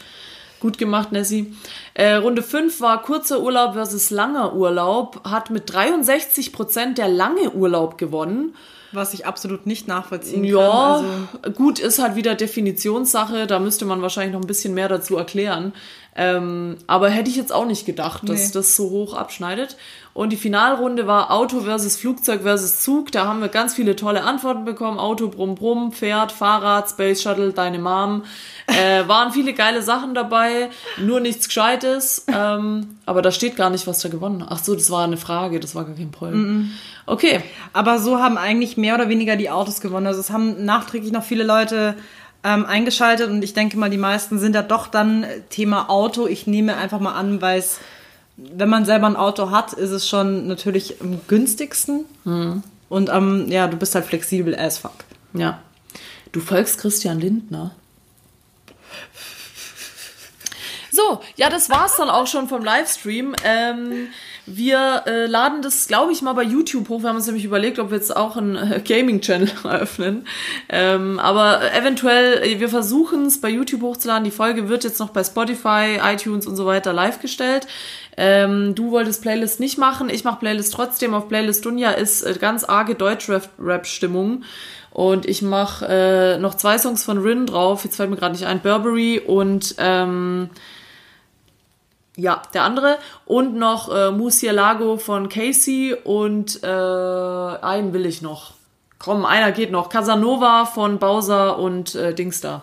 Gut gemacht, Nessie. Äh, Runde 5 war kurzer Urlaub versus langer Urlaub, hat mit 63% der lange Urlaub gewonnen. Was ich absolut nicht nachvollziehen Ja, kann. Also, gut, ist halt wieder Definitionssache. Da müsste man wahrscheinlich noch ein bisschen mehr dazu erklären. Ähm, aber hätte ich jetzt auch nicht gedacht, dass Nee. das so hoch abschneidet. Und die Finalrunde war Auto versus Flugzeug versus Zug. Da haben wir ganz viele tolle Antworten bekommen. Auto, Brumm, Brumm, Pferd, Fahrrad, Space Shuttle, deine Mom. Äh, waren viele geile Sachen dabei, nur nichts Gescheites. Ähm, Aber da steht gar nicht, was da gewonnen hat. Ach so, das war eine Frage, das war gar kein Poll. Okay. Aber so haben eigentlich mehr oder weniger die Autos gewonnen. Also es haben nachträglich noch viele Leute ähm, eingeschaltet und ich denke mal, die meisten sind da doch dann Thema Auto. Ich nehme einfach mal an, weil es, wenn man selber ein Auto hat, ist es schon natürlich am günstigsten. Und am, ja, du bist halt flexibel as fuck. Ja. Du folgst Christian Lindner. So, ja, das war's dann auch schon vom Livestream. Ähm, wir äh, laden das, glaube ich, mal bei YouTube hoch. Wir haben uns nämlich überlegt, ob wir jetzt auch einen äh, Gaming-Channel eröffnen. Ähm, aber eventuell, äh, wir versuchen es bei YouTube hochzuladen. Die Folge wird jetzt noch bei Spotify, iTunes und so weiter live gestellt. Ähm, du wolltest Playlist nicht machen, ich mache Playlist trotzdem. Auf Playlist Dunja ist äh, ganz arge Deutsch-Rap-Stimmung. Und ich mache äh, noch zwei Songs von Rin drauf. Jetzt fällt mir gerade nicht ein. Burberry und ähm, ja, der andere. Und noch äh, Musialago von Casey und äh, einen will ich noch. Komm, einer geht noch. Casanova von Bowser und äh, Dings da.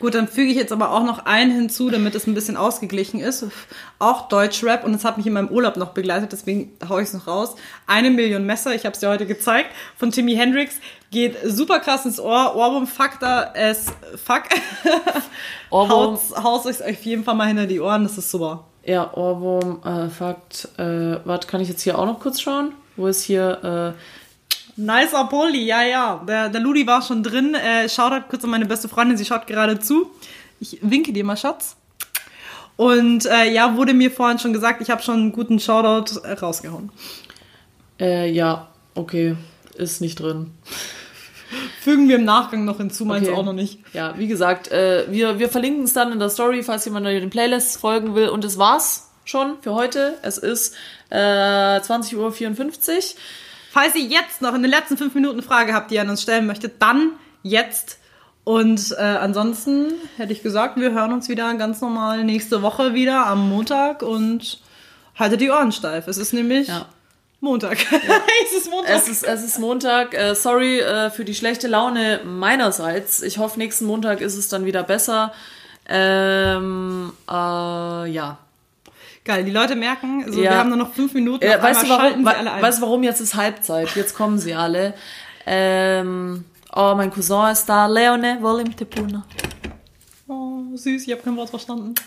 Gut, dann füge ich jetzt aber auch noch einen hinzu, damit es ein bisschen ausgeglichen ist. Auch Deutschrap und das hat mich in meinem Urlaub noch begleitet, deswegen haue ich es noch raus. Eine Million Messer, ich habe es dir heute gezeigt, von Jimi Hendrix. Geht super krass ins Ohr. Ohrwurm fuck da es fuck. Ohrwurm. Haut euch auf jeden Fall mal hinter die Ohren, das ist super. Ja, Ohrwurm, äh, Fakt. Äh, warte, kann ich jetzt hier auch noch kurz schauen? Wo ist hier, äh, Nicer Pulli, ja, ja. Der, der Ludi war schon drin. Äh, Shoutout kurz an meine beste Freundin, sie schaut gerade zu. Ich winke dir mal, Schatz. Und äh, ja, wurde mir vorhin schon gesagt, ich habe schon einen guten Shoutout äh, rausgehauen. äh, ja, okay, ist nicht drin. Fügen wir im Nachgang noch hinzu, meinst Okay. du auch noch nicht. Ja, wie gesagt, äh, wir, wir verlinken es dann in der Story, falls jemand den Playlists folgen will. Und das war's schon für heute. Es ist äh, 20.54 Uhr. Falls ihr jetzt noch in den letzten fünf Minuten eine Frage habt, die ihr an uns stellen möchtet, dann jetzt. Und äh, ansonsten hätte ich gesagt, wir hören uns wieder ganz normal nächste Woche wieder am Montag und haltet die Ohren steif. Es ist nämlich Ja. Montag. es ist Montag. Es ist, es ist Montag. Äh, sorry äh, für die schlechte Laune meinerseits. Ich hoffe, nächsten Montag ist es dann wieder besser. Ähm, äh, ja. Geil, die Leute merken, also Ja. wir haben nur noch fünf Minuten. Auf weißt, du warum, weißt du warum? Jetzt ist Halbzeit. Jetzt kommen sie alle. Ähm, oh, mein Cousin ist da. Leone, volim te puna. oh, süß, ich habe kein Wort verstanden.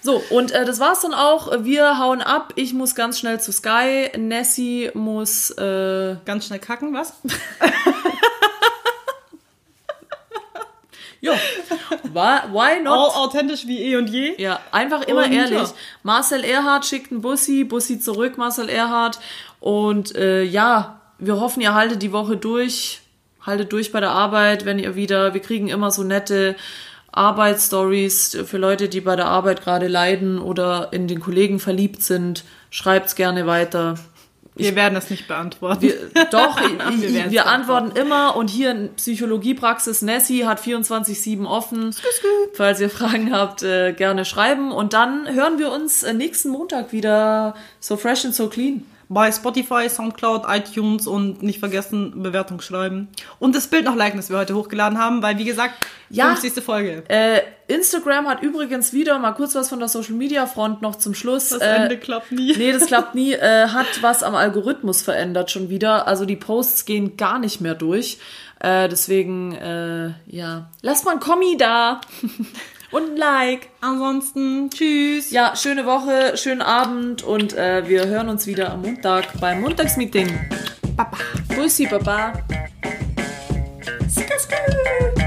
So, und äh, das war's dann auch. Wir hauen ab. Ich muss ganz schnell zu Sky. Nessie muss. Äh, Ganz schnell kacken, was? ja. Why, not? All authentisch wie eh und je. Ja, einfach immer Und, ehrlich. ja. Marcel Erhardt schickt einen Bussi, Bussi zurück, Marcel Erhardt. Und äh, ja, wir hoffen, ihr haltet die Woche durch. Haltet durch bei der Arbeit, wenn ihr wieder. Wir kriegen immer so nette Arbeitsstories für Leute, die bei der Arbeit gerade leiden oder in den Kollegen verliebt sind. Schreibt's gerne weiter. Wir werden das nicht beantworten. Wir, doch, ich, Wir ich, werden's wir antworten immer und hier in Psychologiepraxis Nessie hat 24-7 offen. Falls ihr Fragen habt, äh, gerne schreiben. Und dann hören wir uns äh, nächsten Montag wieder so fresh and so clean. Bei Spotify, Soundcloud, iTunes und nicht vergessen, Bewertung schreiben. Und das Bild noch liken, das wir heute hochgeladen haben, weil wie gesagt, Ja. 50. Folge. Äh, Instagram hat übrigens wieder mal kurz was von der Social Media Front noch zum Schluss. Das äh, Ende klappt nie. Nee, das klappt nie. Äh, hat was am Algorithmus verändert schon wieder. Also die Posts gehen gar nicht mehr durch. Äh, deswegen, äh, ja. Lasst mal ein Kommi da. Und ein Like. Ansonsten, tschüss. Ja, schöne Woche, schönen Abend und äh, wir hören uns wieder am Montag beim Montagsmeeting. Papa. Bussi, Baba. Skr, skr.